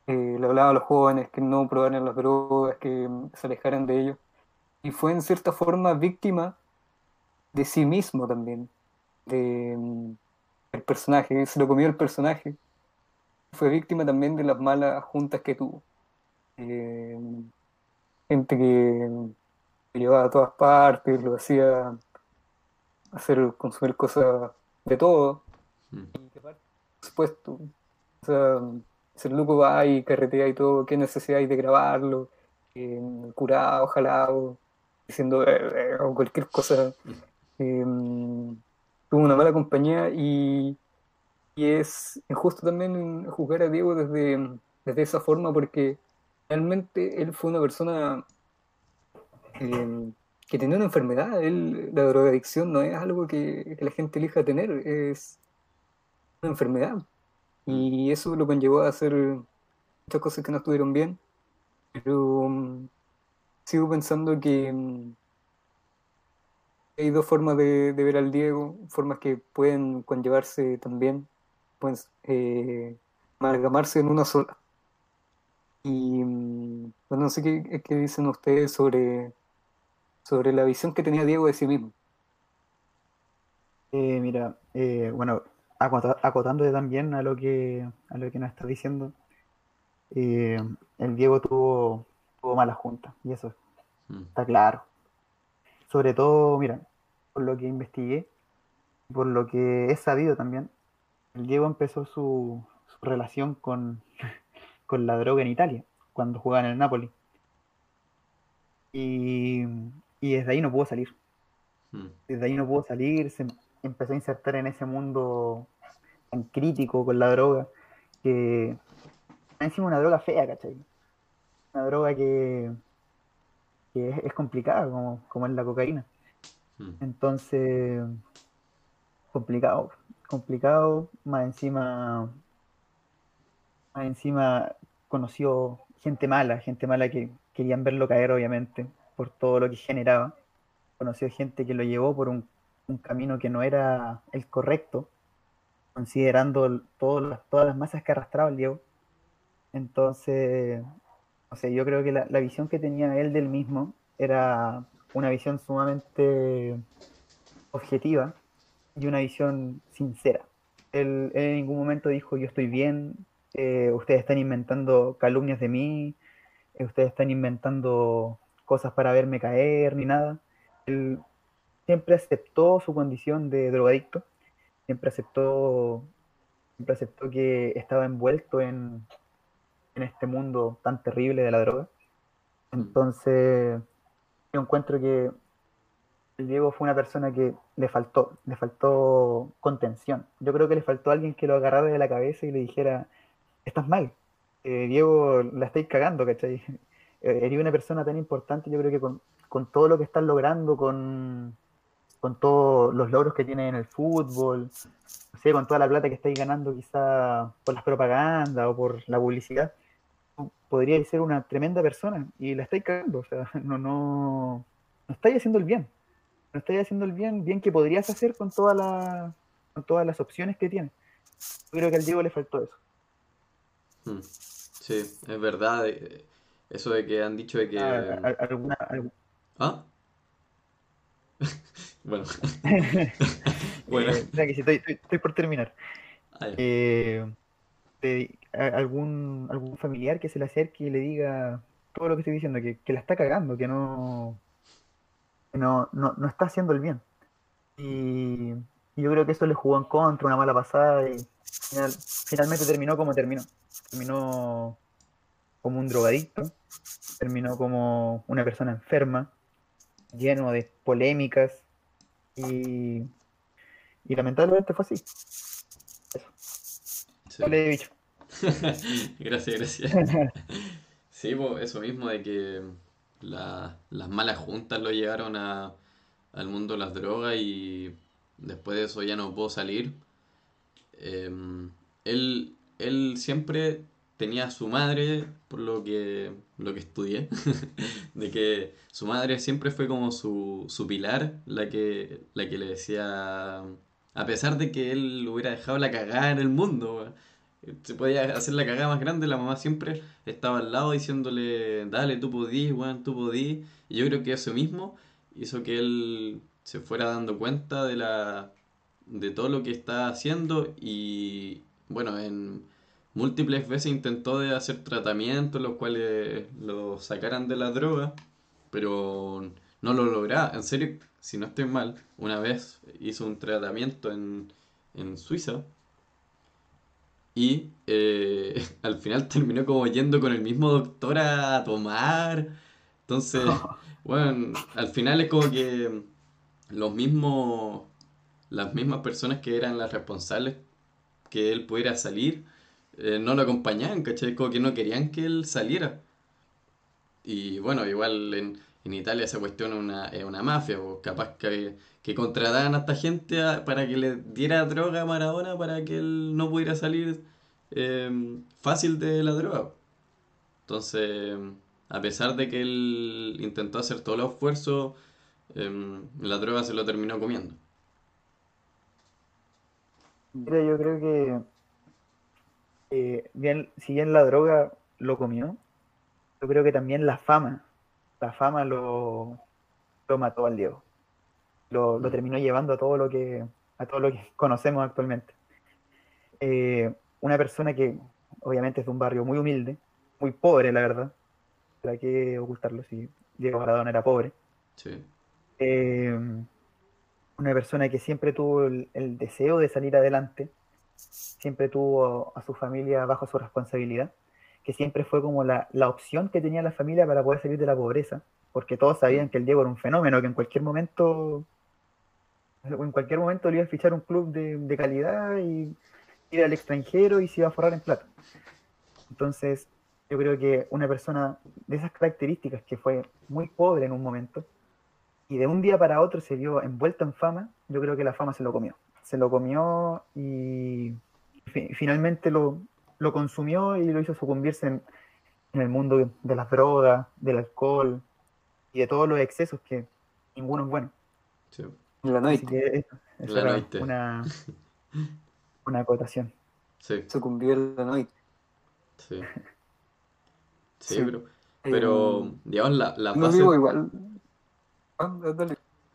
eh, le hablaba a los jóvenes que no probaran las drogas, que se alejaran de ellos. Y fue en cierta forma víctima de sí mismo también, de, el personaje, se lo comió el personaje. Fue víctima también de las malas juntas que tuvo. Eh, gente que llevaba a todas partes, lo hacía hacer consumir cosas de todo. Mm. Y que por supuesto, o sea, el loco va y carretea y todo, ¿qué necesidad hay de grabarlo? Eh, curado, jalado, diciendo eh, o cualquier cosa. Eh, tuvo una mala compañía y, y es injusto también juzgar a Diego desde, desde esa forma porque realmente él fue una persona eh, que tenía una enfermedad. Él, la drogadicción no es algo que, que la gente elija tener, es una enfermedad. Y eso lo conllevó a hacer muchas cosas que no estuvieron bien. Pero um, sigo pensando que um, hay dos formas de, de, ver al Diego, formas que pueden conllevarse también, pueden eh, amalgamarse en una sola. Y bueno, no sé qué, qué, dicen ustedes sobre, sobre la visión que tenía Diego de sí mismo. Eh, mira, eh, bueno, acotándote también a lo que, a lo que nos está diciendo, eh, el Diego tuvo, tuvo malas juntas, y eso mm. está claro. Sobre todo, mira, por lo que investigué, por lo que he sabido también, el Diego empezó su, su relación con, con, la droga en Italia, cuando jugaba en el Napoli. Y, y desde ahí no pudo salir. Mm. Desde ahí no pudo salir, se empezó a insertar en ese mundo tan crítico con la droga, que encima una droga fea, ¿cachai? Una droga que, que es, es, complicada, como, como es la cocaína. Mm. Entonces, complicado, complicado, más encima, más encima conoció gente mala, gente mala que querían verlo caer, obviamente, por todo lo que generaba. Conoció gente que lo llevó por un, camino que no era el correcto, considerando todas las masas que arrastraba el Diego. Entonces, o sea, yo creo que la, visión que tenía él del mismo era una visión sumamente objetiva y una visión sincera. Él, él en ningún momento dijo yo estoy bien, eh, ustedes están inventando calumnias de mí, eh, ustedes están inventando cosas para verme caer, ni nada. Él siempre aceptó su condición de drogadicto, siempre aceptó, siempre aceptó que estaba envuelto en, en este mundo tan terrible de la droga. Entonces, yo encuentro que el Diego fue una persona que le faltó, le faltó contención. Yo creo que le faltó alguien que lo agarrara de la cabeza y le dijera, estás mal, eh, Diego, la estáis cagando, ¿cachai? Eh, Eres una persona tan importante, yo creo que con, con todo lo que estás logrando, con, con todos los logros que tienes en el fútbol, no sé, con toda la plata que estáis ganando quizá por las propagandas o por la publicidad, podríais ser una tremenda persona y la estáis cagando, o sea, no, no, no estáis haciendo el bien, no estáis haciendo el bien, bien que podrías hacer con, toda la, con todas las opciones que tienes. Yo creo que al Diego le faltó eso. Mm. Sí, es verdad. eh, Eso de que han dicho de que... Ah, alguna, algu- ¿Ah? Bueno. Bueno. eh, que estoy, estoy- estoy por terminar. Ah. Eh, de- a- algún, algún familiar que se le acerque y le diga todo lo que estoy diciendo, que, que la está cagando, que no, que no, no, no está haciendo el bien. Y, y yo creo que eso le jugó en contra, una mala pasada, y final- finalmente terminó como terminó. Terminó como un drogadicto, terminó como una persona enferma, lleno de polémicas, y, y lamentablemente fue así. Sí. No le he dicho. Gracias, gracias. Sí, po, eso mismo de que la- las malas juntas lo llevaron a, al mundo de las drogas y después de eso ya no pudo salir. Em, él, él siempre tenía a su madre, por lo que, lo que estudié, de que su madre siempre fue como su, su pilar, la que, la que le decía, a pesar de que él hubiera dejado la cagada en el mundo, se podía hacer la cagada más grande, la mamá siempre estaba al lado diciéndole, dale, tú podís, weón, tú podís. Y yo creo que eso mismo hizo que él se fuera dando cuenta de la, de todo lo que está haciendo y, bueno, en múltiples veces intentó de hacer tratamientos los cuales lo sacaran de la droga, pero no lo lograba. En serio, si no estoy mal, una vez hizo un tratamiento en, en Suiza y eh, al final terminó como yendo con el mismo doctor a tomar. Entonces, bueno, al final es como que los mismos, las mismas personas que eran las responsables que él pudiera salir, eh, no lo acompañaban, ¿cachai? Que no querían que él saliera. Y bueno, igual en, en Italia esa cuestión es una, es una mafia, o capaz que, que contrataban a esta gente para que le diera droga a Maradona para que él no pudiera salir eh, fácil de la droga. Entonces, a pesar de que él intentó hacer todo el esfuerzo, eh, la droga se lo terminó comiendo. Mira, yo creo que eh, bien, si bien la droga lo comió, yo creo que también la fama, la fama lo, lo mató al Diego. Lo, lo Mm. terminó llevando a todo lo que, a todo lo que conocemos actualmente. Eh, una persona que obviamente es de un barrio muy humilde, muy pobre, la verdad. ¿Para qué ocultarlo si Diego Maradona era pobre? Sí, Eh, una persona que siempre tuvo el, el deseo de salir adelante, siempre tuvo a su familia bajo su responsabilidad, que siempre fue como la, la opción que tenía la familia para poder salir de la pobreza, porque todos sabían que el Diego era un fenómeno, que en cualquier momento, en cualquier momento le iba a fichar un club de, de calidad y ir al extranjero y se iba a forrar en plata. Entonces, yo creo que una persona de esas características, que fue muy pobre en un momento, y de un día para otro se vio envuelto en fama, yo creo que la fama se lo comió. Se lo comió y fi- finalmente lo, lo consumió y lo hizo sucumbirse en, en el mundo de las drogas, del alcohol y de todos los excesos que ninguno es bueno. sí. La Así noche que eso, eso La era noite. una, una acotación. Sí, sucumbió en la noche. sí. Sí, Sí. pero, pero Eh, digamos, la, la no vivo igual. Ah,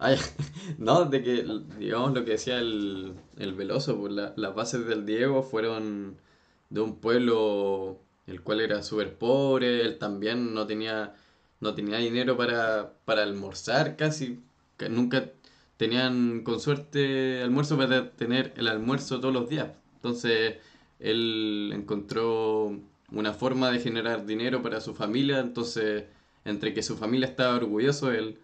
ya. No, de que, digamos, lo que decía el, el Veloso, pues la- las bases del Diego fueron de un pueblo el cual era súper pobre, él también no tenía, no tenía dinero para, para almorzar casi, nunca tenían con suerte almuerzo para tener el almuerzo todos los días. Entonces, él encontró una forma de generar dinero para su familia, entonces, entre que su familia estaba orgulloso él,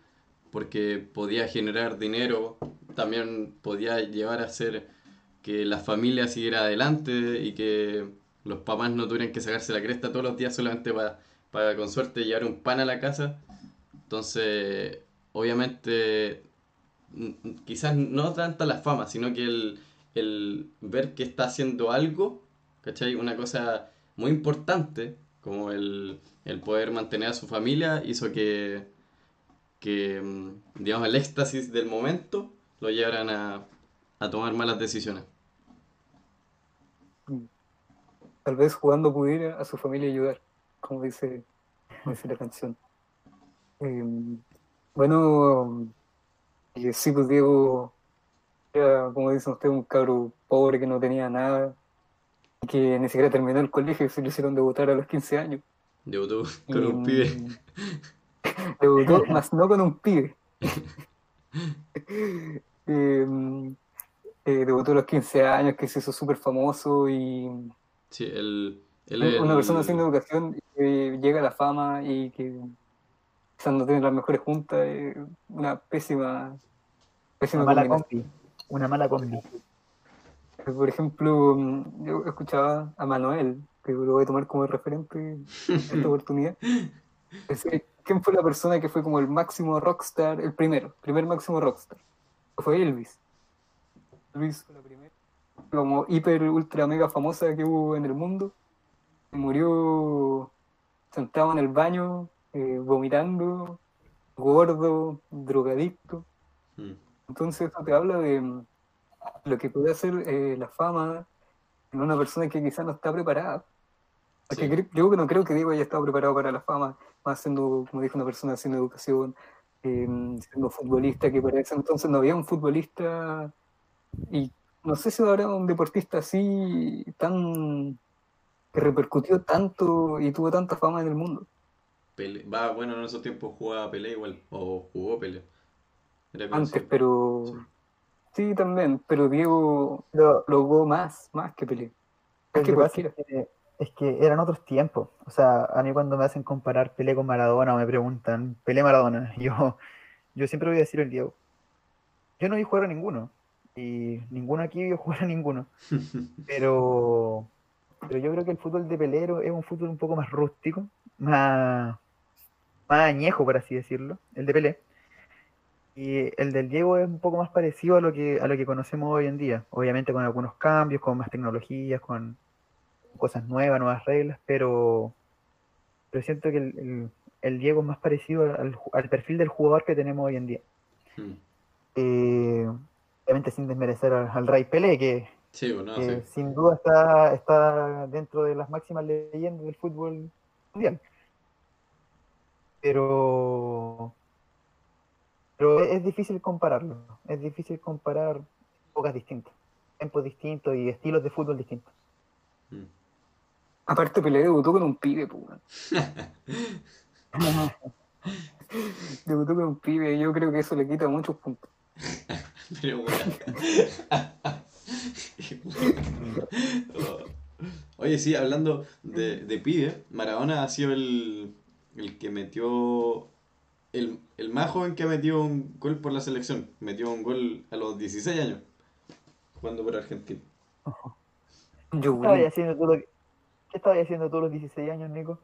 porque podía generar dinero, también podía llevar a hacer que la familia siguiera adelante y que los papás no tuvieran que sacarse la cresta todos los días solamente para, para con suerte llevar un pan a la casa. Entonces, obviamente, quizás no tanta la fama, sino que el, el ver que está haciendo algo, ¿cachai? Una cosa muy importante, como el, el poder mantener a su familia, hizo que, que, mm, digamos, el éxtasis del momento lo llevaran a, a tomar malas decisiones. Tal vez jugando pudiera a su familia ayudar, como dice, como dice la canción. Eh, bueno, eh, sí, pues Diego era, como dicen ustedes, un cabro pobre que no tenía nada, y que ni siquiera terminó el colegio, se lo hicieron debutar a los 15 años. Debutó con Y, un pibe. Debutó, más no con un pibe. Eh, eh, debutó a los 15 años, que se hizo súper famoso y Sí, una persona sin educación que llega a la fama y que quizás no tiene las mejores juntas, es una pésima, Una pésima mala combinación. combi. Una mala combi. Por ejemplo, mm, yo escuchaba a Manuel, que lo voy a tomar como referente en esta oportunidad. Decía, ¿quién fue la persona que fue como el máximo rockstar, el primero, primer máximo rockstar? Fue Elvis. Elvis fue la primera, como hiper, ultra, mega famosa que hubo en el mundo. Murió sentado en el baño, eh, vomitando, gordo, drogadicto. Mm, Entonces eso te habla de mm, lo que puede hacer eh, la fama en una persona que quizás no está preparada. Sí, cre- yo que no creo que Diego haya estado preparado para la fama, más siendo, como dijo una persona sin educación, eh, siendo futbolista, que para ese entonces no había un futbolista, y no sé si habrá un deportista así tan que repercutió tanto y tuvo tanta fama en el mundo. Pelé. Va, bueno, en esos tiempos jugaba Pelé igual, o jugó Pelé. Antes, pero sí también, pero Diego Lo, logró más, más que Pelé, más que cualquiera. es que, es que eran otros tiempos. O sea, a mí cuando me hacen comparar Pelé con Maradona o me preguntan, Pelé Maradona, yo, yo siempre voy a decir el Diego. Yo no vi jugar a ninguno. Y ninguno aquí vio jugar a ninguno. Pero, pero yo creo que el fútbol de Pelero es un fútbol un poco más rústico, más, más añejo, por así decirlo, el de Pelé. Y el del Diego es un poco más parecido a lo que, a lo que conocemos hoy en día. Obviamente con algunos cambios, con más tecnologías, con cosas nuevas, nuevas reglas, pero, pero siento que el, el- el Diego es más parecido al, perfil del jugador que tenemos hoy en día. Mm. Eh, obviamente sin desmerecer al, al Rey Pelé, que, Sí, bueno, que sí. sin duda está, está dentro de las máximas leyendas del fútbol mundial. Pero, pero es, es difícil compararlo. Es difícil comparar épocas distintas, tiempos distintos y estilos de fútbol distintos. Mm. Aparte Pelé debutó con un pibe, pues. Debutó con un pibe y yo creo que eso le quita muchos puntos. Pero bueno. Oye, sí, hablando de, de pibe, Maradona ha sido el, el que metió. El, el más joven que ha metido un gol por la selección. Metió un gol a los 16 años, jugando por Argentina. ¿Qué Yo, estabas haciendo tú, lo que- ¿Qué estabas haciendo tú a los 16 años, Nico?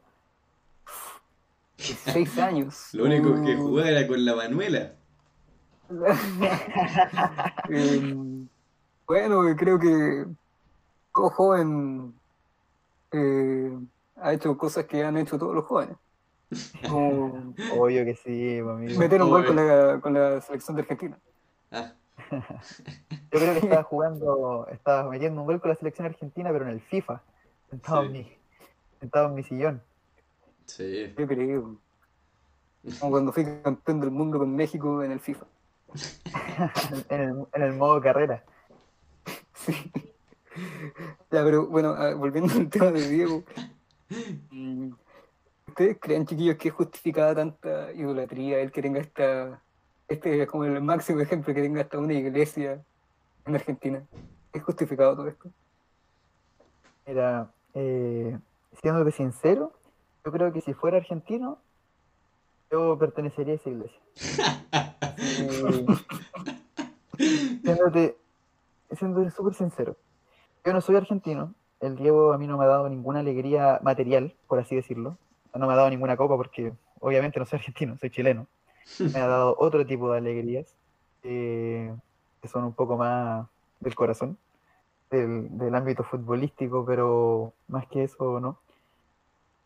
seis años. Lo único que Uh, jugaba era con la Manuela. em, bueno, creo que todo joven eh, ha hecho cosas que han hecho todos los jóvenes. Como Obvio que sí, amigo. meter un gol con la, con la selección de Argentina. Ah, Yo creo que estaba jugando, estaba metiendo un gol con la selección argentina, pero en el FIFA, sentado, Sí. en, mi, sentado en mi sillón. sí. Yo creo. Como cuando fui campeón del mundo con México en el FIFA. en el, en el modo carrera. Sí. Ya, pero bueno, ah, volviendo al tema de Diego. mm, ¿Ustedes creen, chiquillos, que es justificada tanta idolatría el que tenga esta. Este es como el máximo ejemplo que tenga hasta una iglesia en Argentina? ¿Es justificado todo esto? Mira, eh, siéndote sincero, yo creo que si fuera argentino, yo pertenecería a esa iglesia. Eh, siéndote, siéndote súper sincero, yo no soy argentino, el Diego a mí no me ha dado ninguna alegría material, por así decirlo. No me ha dado ninguna copa porque obviamente no soy argentino, soy chileno. Me ha dado otro tipo de alegrías eh, que son un poco más del corazón, del, del ámbito futbolístico, pero más que eso, ¿no?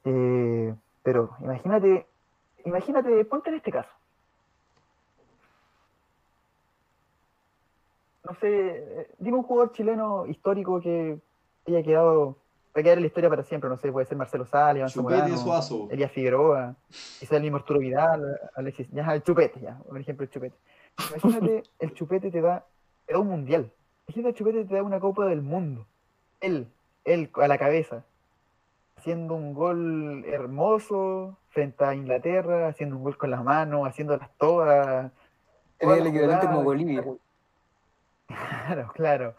Eh, pero imagínate, imagínate, ponte en este caso. No sé, eh, dime un jugador chileno histórico que haya quedado, va a quedar en la historia para siempre, no sé, puede ser Marcelo Sala, Iván Chupete Suazo. Elías Figueroa, quizá el mismo Arturo Vidal, Alexis, ya el Chupete, ya, por ejemplo el Chupete. Imagínate, el Chupete te da, te da un mundial. El Chupete te da una Copa del Mundo. Él, él a la cabeza, haciendo un gol hermoso frente a Inglaterra, haciendo un gol con las manos, haciéndolas todas. Todas el equivalente como Bolivia. Claro, claro.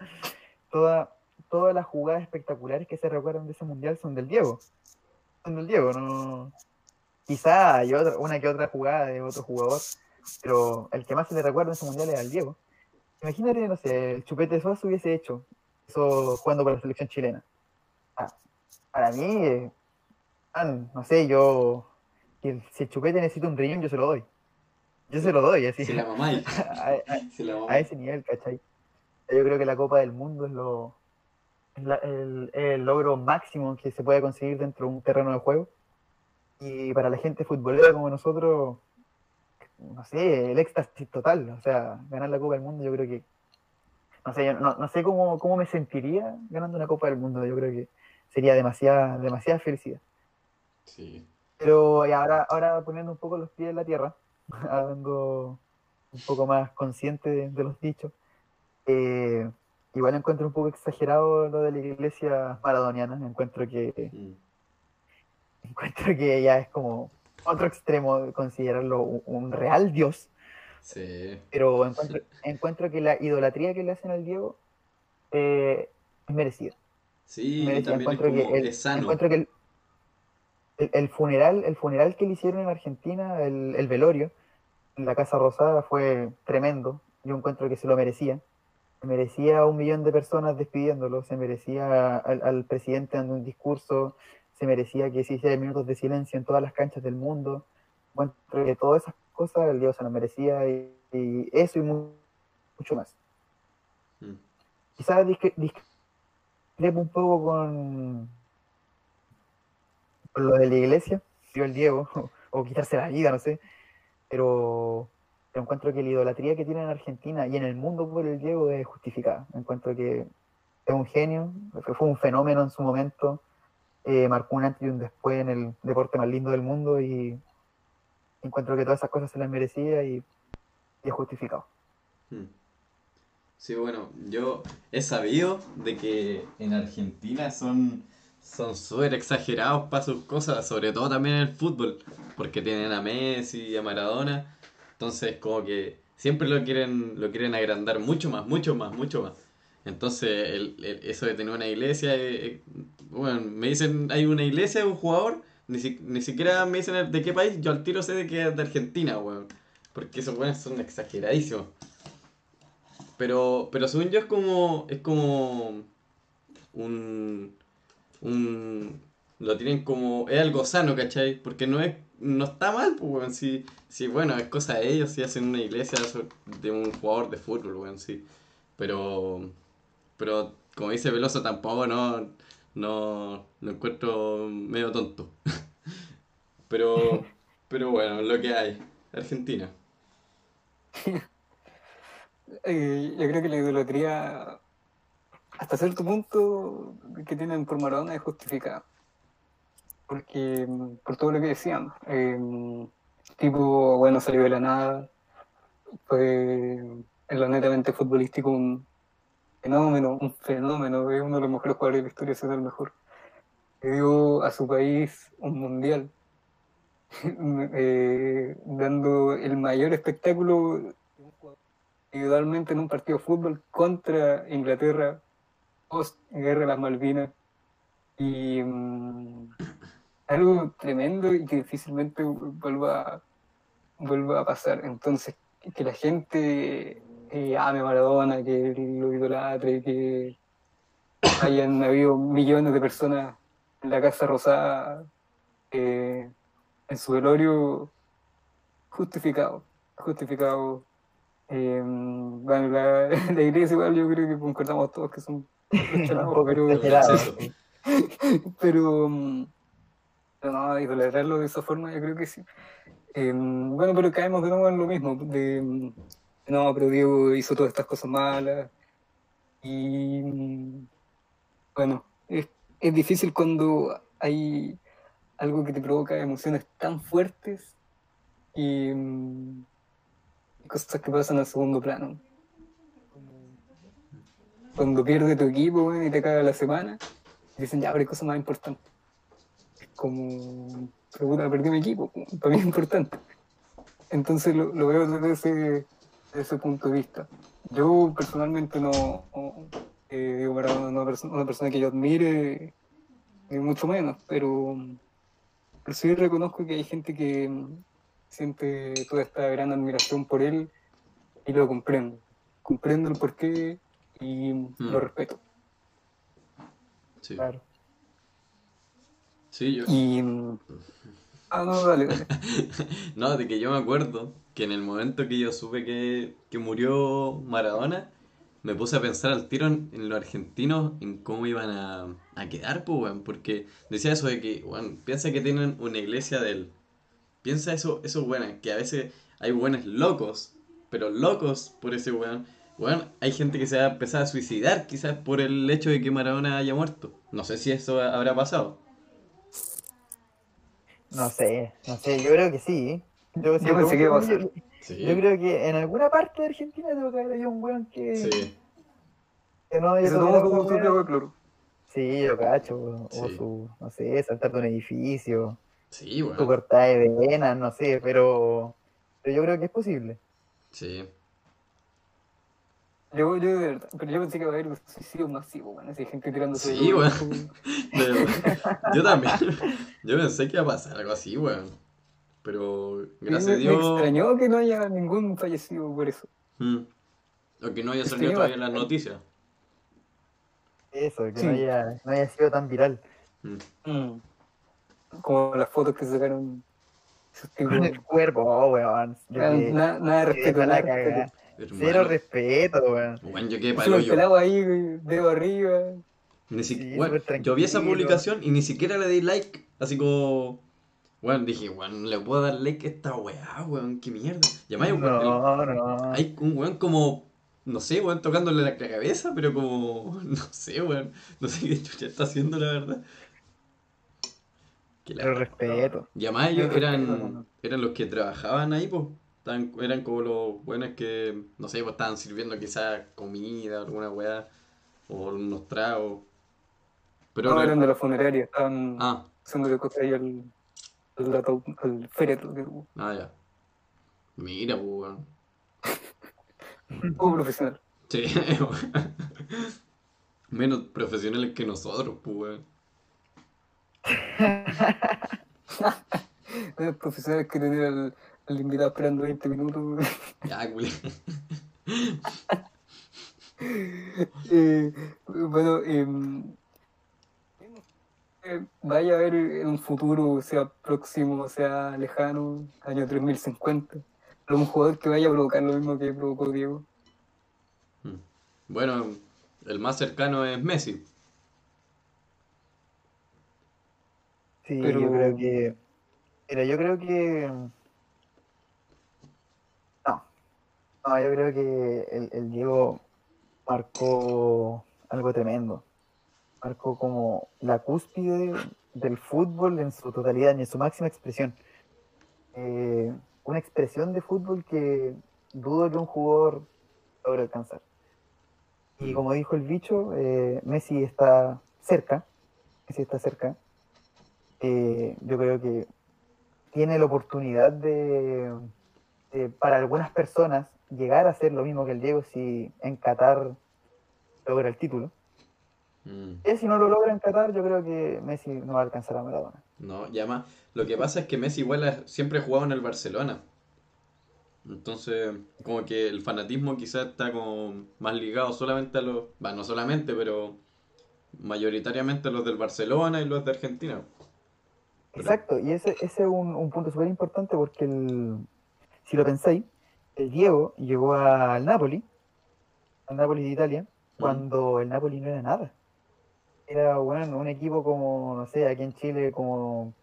Toda, todas las jugadas espectaculares que se recuerdan de ese mundial son del Diego. Son del Diego, no. Quizá hay otra, una que otra jugada de otro jugador, pero el que más se le recuerda en ese mundial es al Diego. Imagínate, no sé, el Chupete Suazo hubiese hecho eso jugando para la selección chilena. Ah, para mí, eh, man, no sé, yo. si el Chupete necesita un riñón, yo se lo doy. Yo se lo doy, así. Se la mamáis. a- a- a ese nivel, ¿cachai? Yo creo que la Copa del Mundo es lo es la- el, el logro máximo que se puede conseguir dentro de un terreno de juego. Y para la gente futbolera como nosotros, no sé, el éxtasis total. O sea, ganar la Copa del Mundo, yo creo que. No sé, yo no, no sé cómo, cómo me sentiría ganando una Copa del Mundo. Yo creo que sería demasiada, demasiada felicidad. Sí. Pero y ahora, ahora poniendo un poco los pies en la tierra, hablando un poco más consciente de, de los dichos, eh, igual encuentro un poco exagerado lo de la iglesia maradoniana. Encuentro que, Mm. encuentro que ya es como otro extremo de considerarlo un, un real dios, Sí. pero encuentro, encuentro que la idolatría que le hacen al Diego eh, es merecida. Sí, Merecida. también es Encuentro que el- es sano. encuentro que el, el- el funeral, el funeral que le hicieron en Argentina, el, el velorio, en la Casa Rosada fue tremendo. Yo encuentro que se lo merecía. Se merecía un millón de personas despidiéndolo, se merecía al, al presidente dando un discurso, se merecía que se hiciera minutos de silencio en todas las canchas del mundo. Encuentro que todas esas cosas el Dios se lo merecía y, y eso y mu- mucho más. Mm. Quizás discre- discrepo un poco con, con lo de la iglesia, dio el Diego, o, o quitarse la vida, no sé, pero, pero encuentro que la idolatría que tiene en Argentina y en el mundo por el Diego es justificada. Encuentro que es un genio, fue un fenómeno en su momento, eh, marcó un antes y un después en el deporte más lindo del mundo y encuentro que todas esas cosas se las merecía y, y es justificado. Mm. Sí, bueno, yo he sabido de que en Argentina son son súper exagerados para sus cosas, sobre todo también en el fútbol, porque tienen a Messi y a Maradona, entonces como que siempre lo quieren lo quieren agrandar mucho más, mucho más, mucho más. Entonces, el, el- eso de tener una iglesia, eh, eh, bueno, me dicen hay una iglesia un jugador, ni, si- ni siquiera me dicen de qué país, yo al tiro sé de que es de Argentina, weón, porque esos weones son exageradísimos. Pero, pero según yo es como, es como un, un, lo tienen como, es algo sano, ¿cachai? Porque no es, no está mal, pues, weón, si, si, bueno, es cosa de ellos, si hacen una iglesia de un jugador de fútbol, weón, sí. Pero, pero, como dice Veloso, tampoco, no, no, lo encuentro medio tonto. Pero, pero bueno, lo que hay. Argentina. Eh, yo creo que la idolatría, hasta cierto punto, que tienen por Maradona es justificada. Porque, mm, por todo lo que decían, eh, tipo, bueno, salió de la nada, fue en lo netamente futbolístico un fenómeno, un fenómeno, es uno de los mejores jugadores de la historia, si el mejor. Le dio a su país un mundial, eh, dando el mayor espectáculo individualmente en un partido de fútbol contra Inglaterra post guerra de las Malvinas y mm, algo tremendo y que difícilmente vuelva a pasar entonces que la gente eh, ame a Maradona que lo idolatre que hayan habido millones de personas en la Casa Rosada eh, en su velorio, justificado, justificado. Eh, bueno, la, la iglesia igual yo creo que concordamos todos que son poco pero, pero, pero no, idolatrar de esa forma yo creo que sí. Eh, bueno, pero caemos de nuevo en lo mismo, de no, pero Diego hizo todas estas cosas malas y bueno, es, es difícil cuando hay algo que te provoca emociones tan fuertes y, cosas que pasan al segundo plano. Cuando pierde tu equipo y te caga la semana, dicen ya, pero hay cosas más importantes. Es como, pero puta, perdí mi equipo, para mí es importante. Entonces lo, lo veo desde ese, desde ese punto de vista. Yo personalmente no, eh, digo, es una persona, una persona que yo admire, ni mucho menos, pero, pero sí reconozco que hay gente que mm, siente toda esta gran admiración por él y lo comprendo. Comprendo el porqué y lo respeto. Sí. Claro. Sí, yo. Y. Ah, no, dale. No, de que yo me acuerdo que en el momento que yo supe que, que murió Maradona, me puse a pensar al tiro en, los argentinos, en cómo iban a, a quedar, pues, weón. Porque decía eso de que, weón, piensa que tienen una iglesia de él. Piensa eso, eso, weón, que a veces hay weones locos, pero locos por ese weón. Weón, hay gente que se va a empezar a suicidar quizás por el hecho de que Maradona haya muerto. No sé si eso habrá pasado. No sé, no sé, yo creo que sí. Yo, si Yo pensé que iba a pasar. yo, Sí. yo creo que en alguna parte de Argentina tengo que haber habido un weón que, Sí. que no se tomó como su propio cloro. Sí, yo cacho, o Sí. su, no sé, saltar de un edificio, Sí, su weón. cortada de venas, no sé, pero, pero yo creo que es posible. Sí. Yo, yo, de verdad, pero yo pensé que iba a haber un suicidio masivo, bueno, así gente tirándose Sí, de weón. weón. Pero yo también. Yo pensé que iba a pasar algo así, weón. Pero gracias me, a me Dios. extrañó que no haya ningún fallecido por eso. Mm. O que no haya Sí, salido todavía en las noticias. Eso, que Sí. no, haya, no haya sido tan viral. Mm. Mm. Como las fotos que sacaron. Con el cuerpo, oh, weón. Nada, nada, nada de respeto, Hermano, Cero respeto, weón. weón, yo quedé palo el yo. pelado ahí, dedo arriba. Ni si- Sí, weón, súper yo vi esa publicación y ni siquiera le di like. Así como. Weón, dije, weón, le puedo dar like a esta weá, weón, qué mierda. Y además, weón, el- No, no. hay un weón como. No sé, weón, tocándole la cabeza, pero como. No sé, weón. No sé qué chucha está haciendo, la verdad. Que la- Cero respeto. Y además Yo ellos eran, eran los que trabajaban ahí, pues. Estaban- eran como los buenos que, no sé, pues estaban sirviendo quizás comida, alguna weá, o unos tragos. Pero No, eran de la funeraria, estaban Ah, haciéndole cosas ahí al, al, ataúd- al féretro ah, ya. Mira, pues, weón. Todo profesional. Sí, Menos profesionales que nosotros, pues, weón. Eran profesionales que tener al, al invitado esperando 20 minutos. Ya, culé. Eh, bueno, em, eh, vaya a haber en un futuro, sea próximo, sea lejano, año 3050, algún jugador que vaya a provocar lo mismo que provocó Diego. Mm. Bueno, el más cercano es Messi. Sí, Pero- yo creo que. Mira, yo creo que. No. No, yo creo que el, el Diego marcó algo tremendo. Marcó como la cúspide del fútbol en su totalidad, en su máxima expresión. Eh, una expresión de fútbol que dudo que un jugador logre alcanzar. Y como dijo el bicho, eh, Messi está cerca. Messi está cerca. Eh, yo creo que tiene la oportunidad de, de, para algunas personas, llegar a hacer lo mismo que el Diego si en Qatar logra el título. Mm. Y si no lo logra en Qatar, yo creo que Messi no va a alcanzar a Maradona. No, lo que pasa es que Messi igual ha- siempre ha jugado en el Barcelona. Entonces, como que el fanatismo quizás está como más ligado solamente a los... Va, no solamente, pero mayoritariamente los del Barcelona y los de Argentina. Exacto, y ese, ese es un, un punto súper importante porque el, si lo pensáis, el Diego llegó al Napoli, al Napoli de Italia, cuando el Napoli no era nada. Era bueno, un equipo como, no sé, aquí en Chile como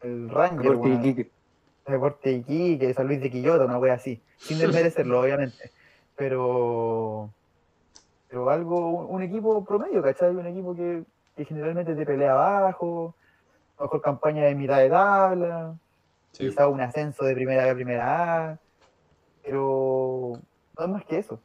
el Ranger, Deporte weón, Iquique. Deporte Iquique, San Luis de Quillota, una wea así, sin desmerecerlo, obviamente. Pero pero algo, un, un equipo promedio, ¿cachai? Un equipo que, que generalmente te pelea abajo, mejor campaña de mitad de tabla, Sí. quizá un ascenso de primera B a primera A, pero no es más que eso.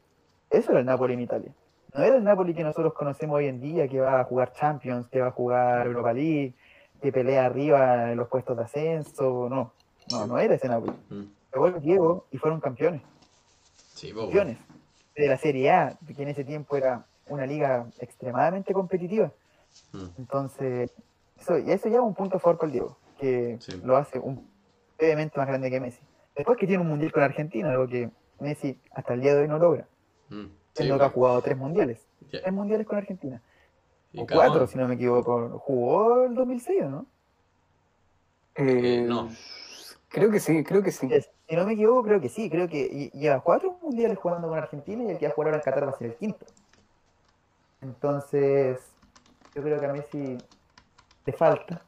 Eso era el Napoli en Italia. No era el Napoli que nosotros conocemos hoy en día, que va a jugar Champions, que va a jugar Europa League, que pelea arriba en los puestos de ascenso, no. No, no era ese Napoli. Mm. Llegó el Diego y fueron campeones Sí, weón. campeones de la Serie A, que en ese tiempo era una liga extremadamente competitiva. Mm. Entonces, eso, eso ya es un punto a favor con el Diego, que Sí. lo hace un levemente más grande que Messi. Después que tiene un mundial con Argentina, algo que Messi hasta el día de hoy no logra, Mm. Sí, siendo que ha jugado tres mundiales. Tres mundiales con Argentina. Y O cuatro, uno. si no me equivoco. Jugó el 2006, ¿o ¿no? Eh, no. Creo que sí, creo que sí. Si no me equivoco, creo que sí. Creo que lle- lleva cuatro mundiales jugando con Argentina y el que va a jugar ahora en Qatar va a ser el quinto. Entonces, yo creo que a Messi le falta.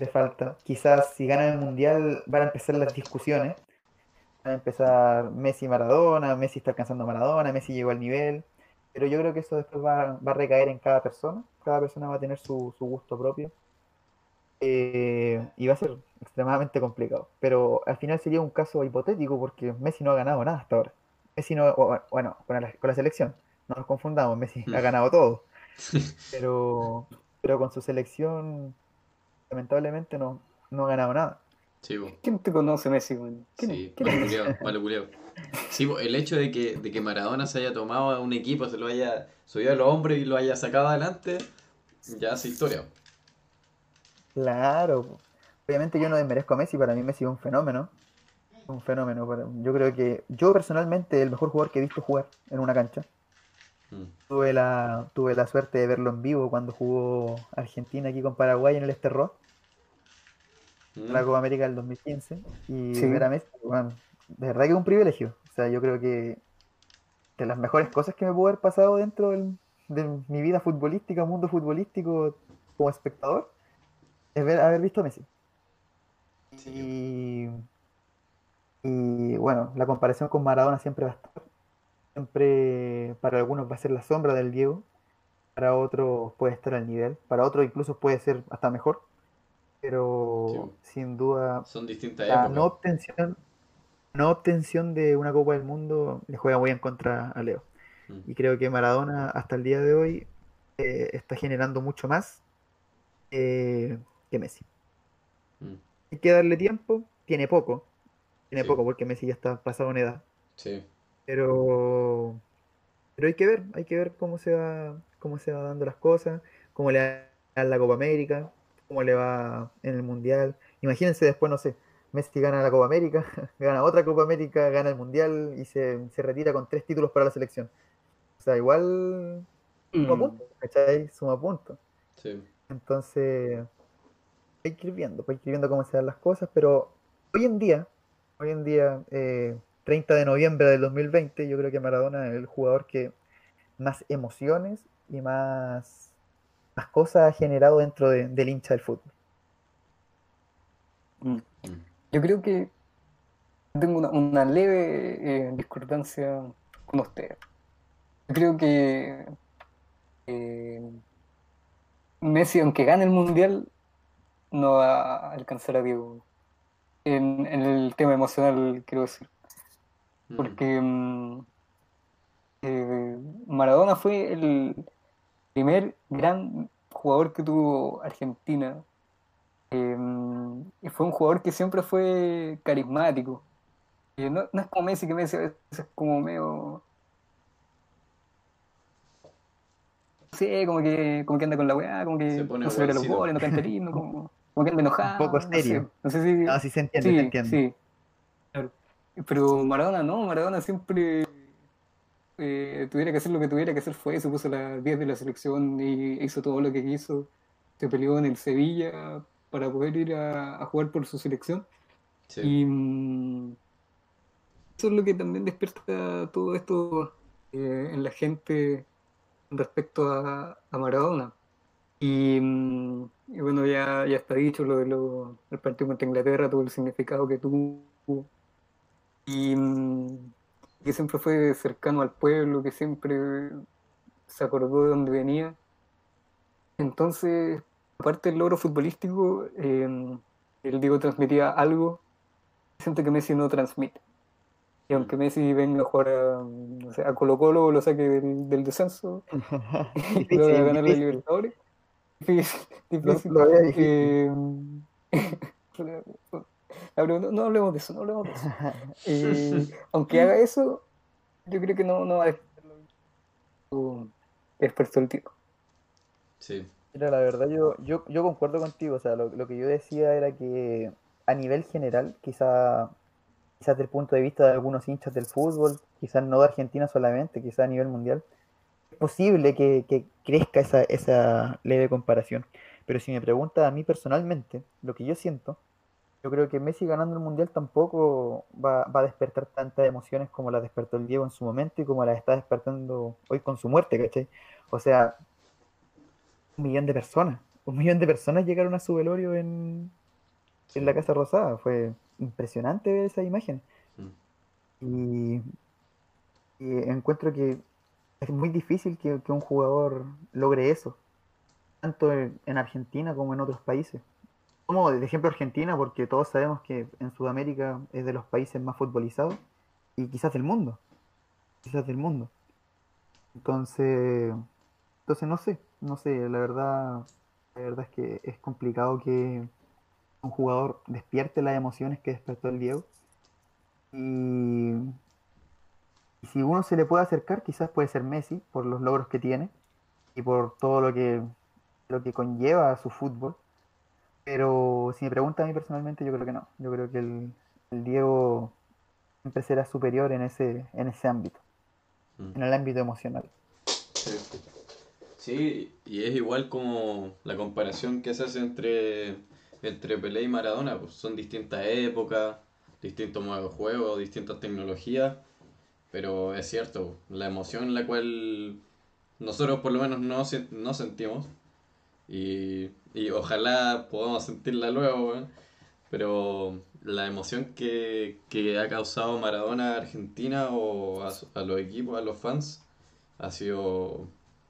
Le falta. Quizás si gana el mundial van a empezar las discusiones. Van a empezar Messi Maradona, Messi está alcanzando a Maradona, Messi llegó al nivel. Pero yo creo que eso después va, va a recaer en cada persona. Cada persona va a tener su, su gusto propio. Eh, y va a ser extremadamente complicado. Pero al final sería un caso hipotético porque Messi no ha ganado nada hasta ahora. Messi no, bueno, con la, con la selección, no nos confundamos, Messi ha ganado todo. Pero, pero con su selección, lamentablemente no, no ha ganado nada. Sí. ¿Quién te conoce, Messi? ¿Quién, Sí, quién malo culiao, malo culiao. Sí, el hecho de que, de que Maradona se haya tomado a un equipo, se lo haya subido a los hombros y lo haya sacado adelante, ya es historia. Claro. Obviamente yo no desmerezco a Messi, para mí Messi es un fenómeno. Un fenómeno. para- Yo creo que yo personalmente el mejor jugador que he visto jugar en una cancha. Mm. Tuve la, tuve la suerte de verlo en vivo cuando jugó Argentina aquí con Paraguay en el Esterro, Mm. la Copa América del 2015. Y Sí. ver a Messi, bueno, de verdad que es un privilegio. O sea, yo creo que de las mejores cosas que me pudo haber pasado dentro del- de mi vida futbolística, mundo futbolístico como espectador, es ver, haber visto a Messi. Y, y bueno, la comparación con Maradona siempre va a estar. Siempre para algunos va a ser la sombra del Diego, para otros puede estar al nivel, para otros incluso puede ser hasta mejor, pero sin duda Son distintas la épocas. no obtención, no obtención de una Copa del Mundo le juega muy en contra a Leo. Mm. Y creo que Maradona hasta el día de hoy eh, está generando mucho más eh, que Messi. Mm. Hay que darle tiempo, tiene poco, tiene Sí. poco porque Messi ya está pasado en edad, Sí, pero pero hay que ver, hay que ver cómo se va, cómo se va dando las cosas, cómo le va en la Copa América, cómo le va en el Mundial. Imagínense después, no sé, Messi gana la Copa América, gana otra Copa América, gana el Mundial y se, se retira con tres títulos para la selección. O sea, igual suma Mm. puntos, ¿cachai? Suma puntos. sí. Entonces, hay que ir viendo, hay que ir viendo cómo se dan las cosas, pero hoy en día, hoy en día, eh, 30 de noviembre del 2020, yo creo que Maradona es el jugador que más emociones y más, más cosas ha generado dentro de- del hincha del fútbol. Mm. Yo creo que tengo una, una leve eh, discordancia con usted. Yo creo que eh, Messi, aunque gane el Mundial, no va a alcanzar a Diego. En, en el tema emocional, quiero decir. Mm. Porque mm, eh, Maradona fue el primer gran jugador que tuvo Argentina. Eh, y fue un jugador que siempre fue carismático. No, no es como Messi, que Messi a veces es como medio. No sé, como que, como que anda con la weá, como que Se pone no celebra los hueoncito. goles, no canta el himno, como, como que anda enojado. Un poco no sé. serio. No sé si. No, sí se entiende, se Sí, entiende. sí. Claro. Pero Maradona no, Maradona siempre eh, tuviera que hacer lo que tuviera que hacer fue, se puso a las 10 de la selección y hizo todo lo que quiso, se peleó en el Sevilla para poder ir a, a jugar por su selección. Sí. Y mm, eso es lo que también despierta todo esto eh, en la gente respecto a, a Maradona. Y, mm, y bueno, ya, ya está dicho lo de lo, el partido contra Inglaterra, todo el significado que tuvo. Y mm, que siempre fue cercano al pueblo, que siempre se acordó de dónde venía. Entonces, aparte del logro futbolístico, eh, el Diego transmitía algo que siento que Messi no transmite. Y aunque Messi venga a jugar a, no sé, a Colo Colo o lo saque del, del descenso y lo a ganar la Libertadores, difícil, difícil. Había no, no hablemos de eso, no hablemos de eso. Eh, aunque haga eso, yo creo que no, no va a despertar despertó el. Sí. Mira, la verdad yo, yo, yo concuerdo contigo, o sea, lo, lo que yo decía era que a nivel general, quizá, quizás desde el punto de vista de algunos hinchas del fútbol, quizás no de Argentina solamente, quizás a nivel mundial, es posible que, que crezca esa, esa leve comparación. Pero si me preguntas a mí personalmente, lo que yo siento, yo creo que Messi ganando el mundial tampoco va, va a despertar tantas emociones como las despertó el Diego en su momento y como las está despertando hoy con su muerte, ¿cachai? O sea, un millón de personas, un millón de personas llegaron a su velorio en, en la Casa Rosada. Fue impresionante ver esa imagen. Mm. Y, y encuentro que es muy difícil que, que un jugador logre eso, tanto en, en Argentina como en otros países. Como de ejemplo Argentina, porque todos sabemos que en Sudamérica es de los países más futbolizados y quizás del mundo. Quizás del mundo. Entonces, entonces no sé, no sé, la verdad, la verdad es que es complicado que un jugador despierte las emociones que despertó el Diego. Y, y si uno se le puede acercar, quizás puede ser Messi, por los logros que tiene y por todo lo que, lo que conlleva su fútbol. Pero si me pregunta a mí personalmente, yo creo que no. Yo creo que el, el Diego siempre será superior en ese, en ese ámbito, Mm. en el ámbito emocional. Sí. Sí, y es igual como la comparación que se hace entre, entre Pelé y Maradona, pues son distintas épocas, distintos modos de juego, distintas tecnologías, pero es cierto, la emoción la cual nosotros por lo menos no, no sentimos, y, y ojalá podamos sentirla luego, pero la emoción que, que ha causado Maradona a Argentina o a, los equipos, a los fans, ha sido,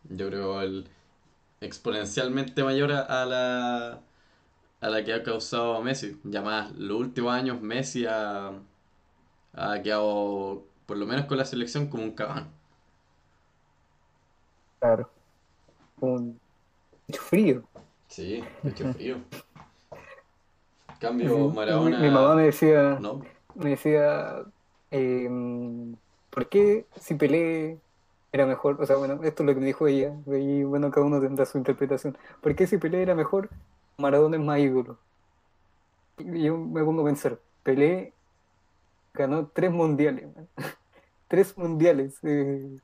yo creo, el exponencialmente mayor a, la, a la que ha causado Messi. Ya más, los últimos años Messi ha, ha quedado, por lo menos con la selección, como un cabán. Claro. Mucho frío. Sí, de hecho frío. Cambio. Mi, Maradona... mi mamá me decía, No, me decía, em, ¿por qué si Pelé era mejor? O sea, bueno, esto es lo que me dijo ella, y bueno, cada uno tendrá su interpretación. ¿Por qué si Pelé era mejor, Maradona es más ídolo? Y yo me pongo a pensar, Pelé ganó tres mundiales, man. Tres mundiales. eh,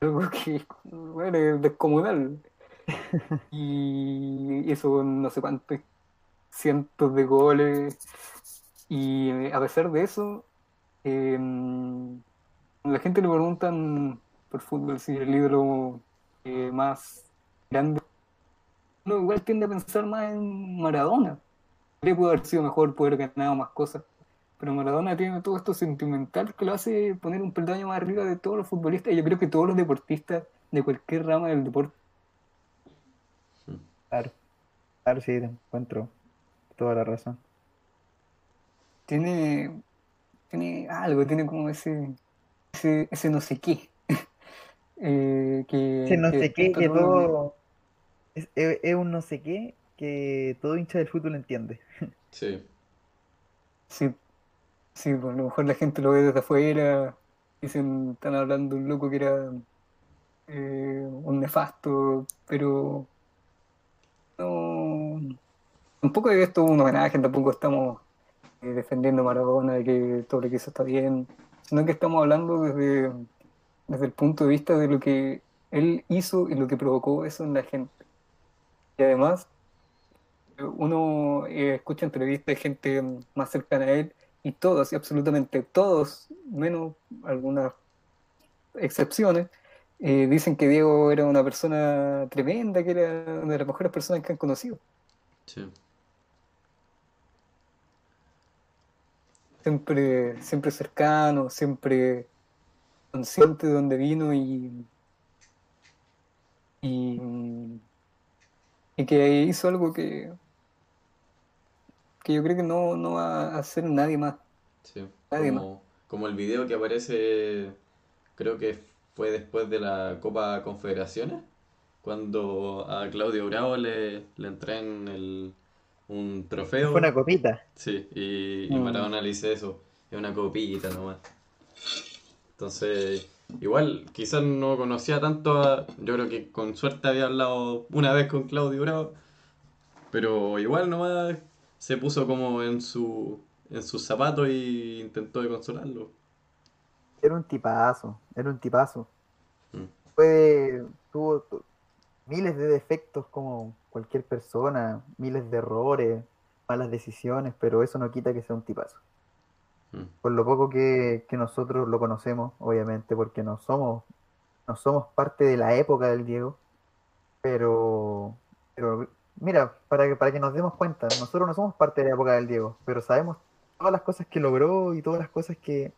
algo que, bueno, es descomunal. Y eso no sé cuántos cientos de goles. Y eh, a pesar de eso, eh, la gente le preguntan por fútbol si el ídolo eh, más grande. Uno igual tiende a pensar más en Maradona. Le pudo haber sido mejor, poder haber ganado más cosas. Pero Maradona tiene todo esto sentimental que lo hace poner un peldaño más arriba de todos los futbolistas. Y yo creo que todos los deportistas de cualquier rama del deporte. Claro. Claro, sí, te encuentro toda la razón. Tiene, tiene algo, tiene como ese, ese, ese no sé qué. Eh, que, Ese no que sé qué, que todo lo que- todo. Es, es- es un no sé qué que todo hincha del fútbol entiende. sí. Sí, sí, pues, a lo mejor la gente lo ve desde afuera, dicen, están hablando de un loco que era eh, un nefasto, pero no, tampoco es esto un homenaje, tampoco estamos eh, defendiendo a Maradona de que todo lo que hizo está bien, sino que estamos hablando desde desde el punto de vista de lo que él hizo y lo que provocó eso en la gente. Y además, uno eh, escucha entrevistas de gente más cercana a él y todos, y absolutamente todos, menos algunas excepciones, eh, dicen que Diego era una persona tremenda, que era una de las mejores personas que han conocido. Sí. Siempre, siempre cercano, siempre consciente de dónde vino y, y, y que hizo algo que, que yo creo que no, no va a hacer nadie más. Sí, Nadie más. como, como el video que aparece, creo que fue después de la Copa Confederaciones, cuando a Claudio Bravo le, le entregan el, un Fue trofeo, una copita. sí, y, y Mm. Maradona le dice eso, es una copita nomás. Entonces, igual, quizás no conocía tanto a, yo creo que con suerte había hablado una vez con Claudio Bravo, pero igual nomás se puso como en su, en sus zapatos y intentó de consolarlo. Era un tipazo, era un tipazo. Mm. Fue, tuvo tu- miles de defectos como cualquier persona, miles de errores, malas decisiones, pero eso no quita que sea un tipazo. Mm. Por lo poco que, que nosotros lo conocemos, obviamente, porque no somos, no somos parte de la época del Diego, pero, pero mira, para que, para que nos demos cuenta, nosotros no somos parte de la época del Diego, pero sabemos todas las cosas que logró y todas las cosas que,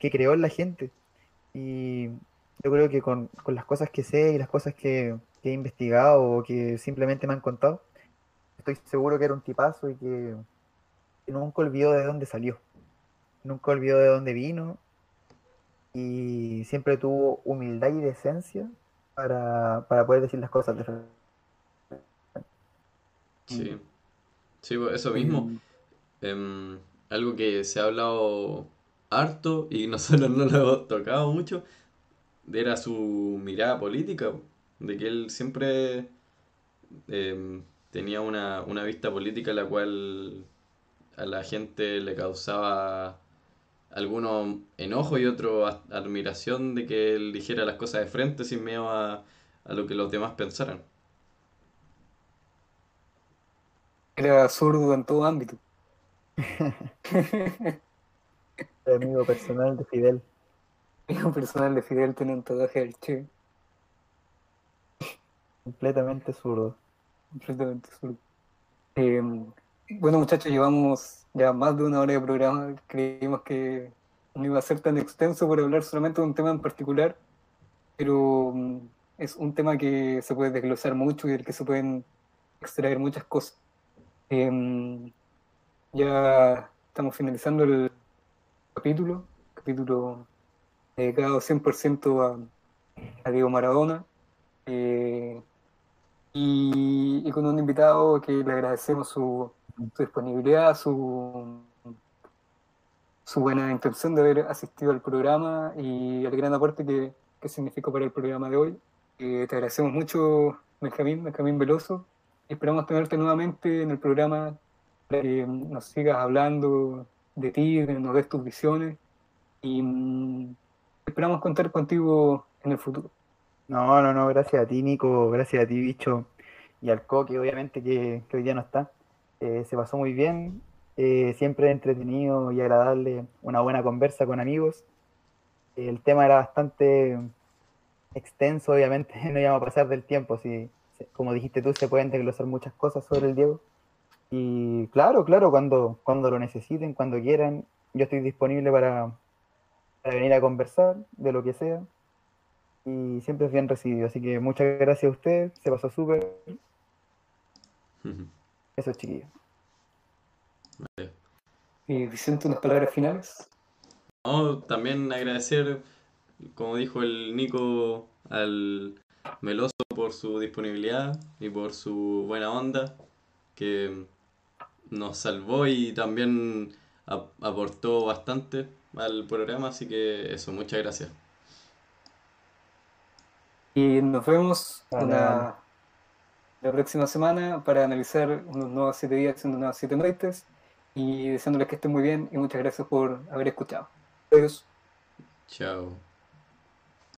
que creó en la gente. Y yo creo que con, con las cosas que sé y las cosas que, que he investigado o que simplemente me han contado, estoy seguro que era un tipazo y que, que nunca olvidó de dónde salió, nunca olvidó de dónde vino y siempre tuvo humildad y decencia para, para poder decir las cosas de frente. Sí, sí, pues, eso mismo. Mm. Em, algo que se ha hablado harto y nosotros no lo hemos tocado mucho, era su mirada política, de que él siempre em, tenía una, una vista política la cual a la gente le causaba algunos enojo y otro admiración de que él dijera las cosas de frente sin miedo a, a lo que los demás pensaran. Era zurdo en todo ámbito. El amigo personal de Fidel. Un personal de Fidel tiene un tatuaje del Che, completamente zurdo. completamente zurdo. Eh, bueno, muchachos, llevamos ya más de una hora de programa. Creímos que no iba a ser tan extenso por hablar solamente de un tema en particular, pero mm, es un tema que se puede desglosar mucho y del que se pueden extraer muchas cosas. Eh, ya estamos finalizando el capítulo, capítulo dedicado 100% a, a Diego Maradona. eh, y, y con un invitado que le agradecemos su, su disponibilidad, su, su buena intención de haber asistido al programa y el gran aporte que, que significó para el programa de hoy. Eh, te agradecemos mucho, Benjamín, Benjamín Veloso. Esperamos tenerte nuevamente en el programa para que nos sigas hablando de ti, nos des tus visiones y mm, esperamos contar contigo en el futuro. No, no, no, gracias a ti, Nico, gracias a ti, bicho, y al Coque, obviamente, que, hoy día no está. Eh, se pasó muy bien, eh, siempre entretenido y agradable, una buena conversa con amigos. El tema era bastante extenso, obviamente, no íbamos a pasar del tiempo, si- como dijiste tú, se pueden desglosar muchas cosas sobre el Diego. Y claro, claro, cuando, cuando lo necesiten, cuando quieran, yo estoy disponible para, para venir a conversar de lo que sea y siempre es bien recibido. Así que muchas gracias a usted, se pasó súper. Eso, chiquillos. Y Vicente, unas palabras finales. No, también agradecer, como dijo el Nico, al Meloso por su disponibilidad y por su buena onda, que nos salvó y también ap- aportó bastante al programa, así que eso, muchas gracias. Y nos vemos Vale, una- vale. la próxima semana para analizar unos nuevos siete días, unas nuevas siete noites. Y deseándoles que estén muy bien y muchas gracias por haber escuchado. Adiós. Chao.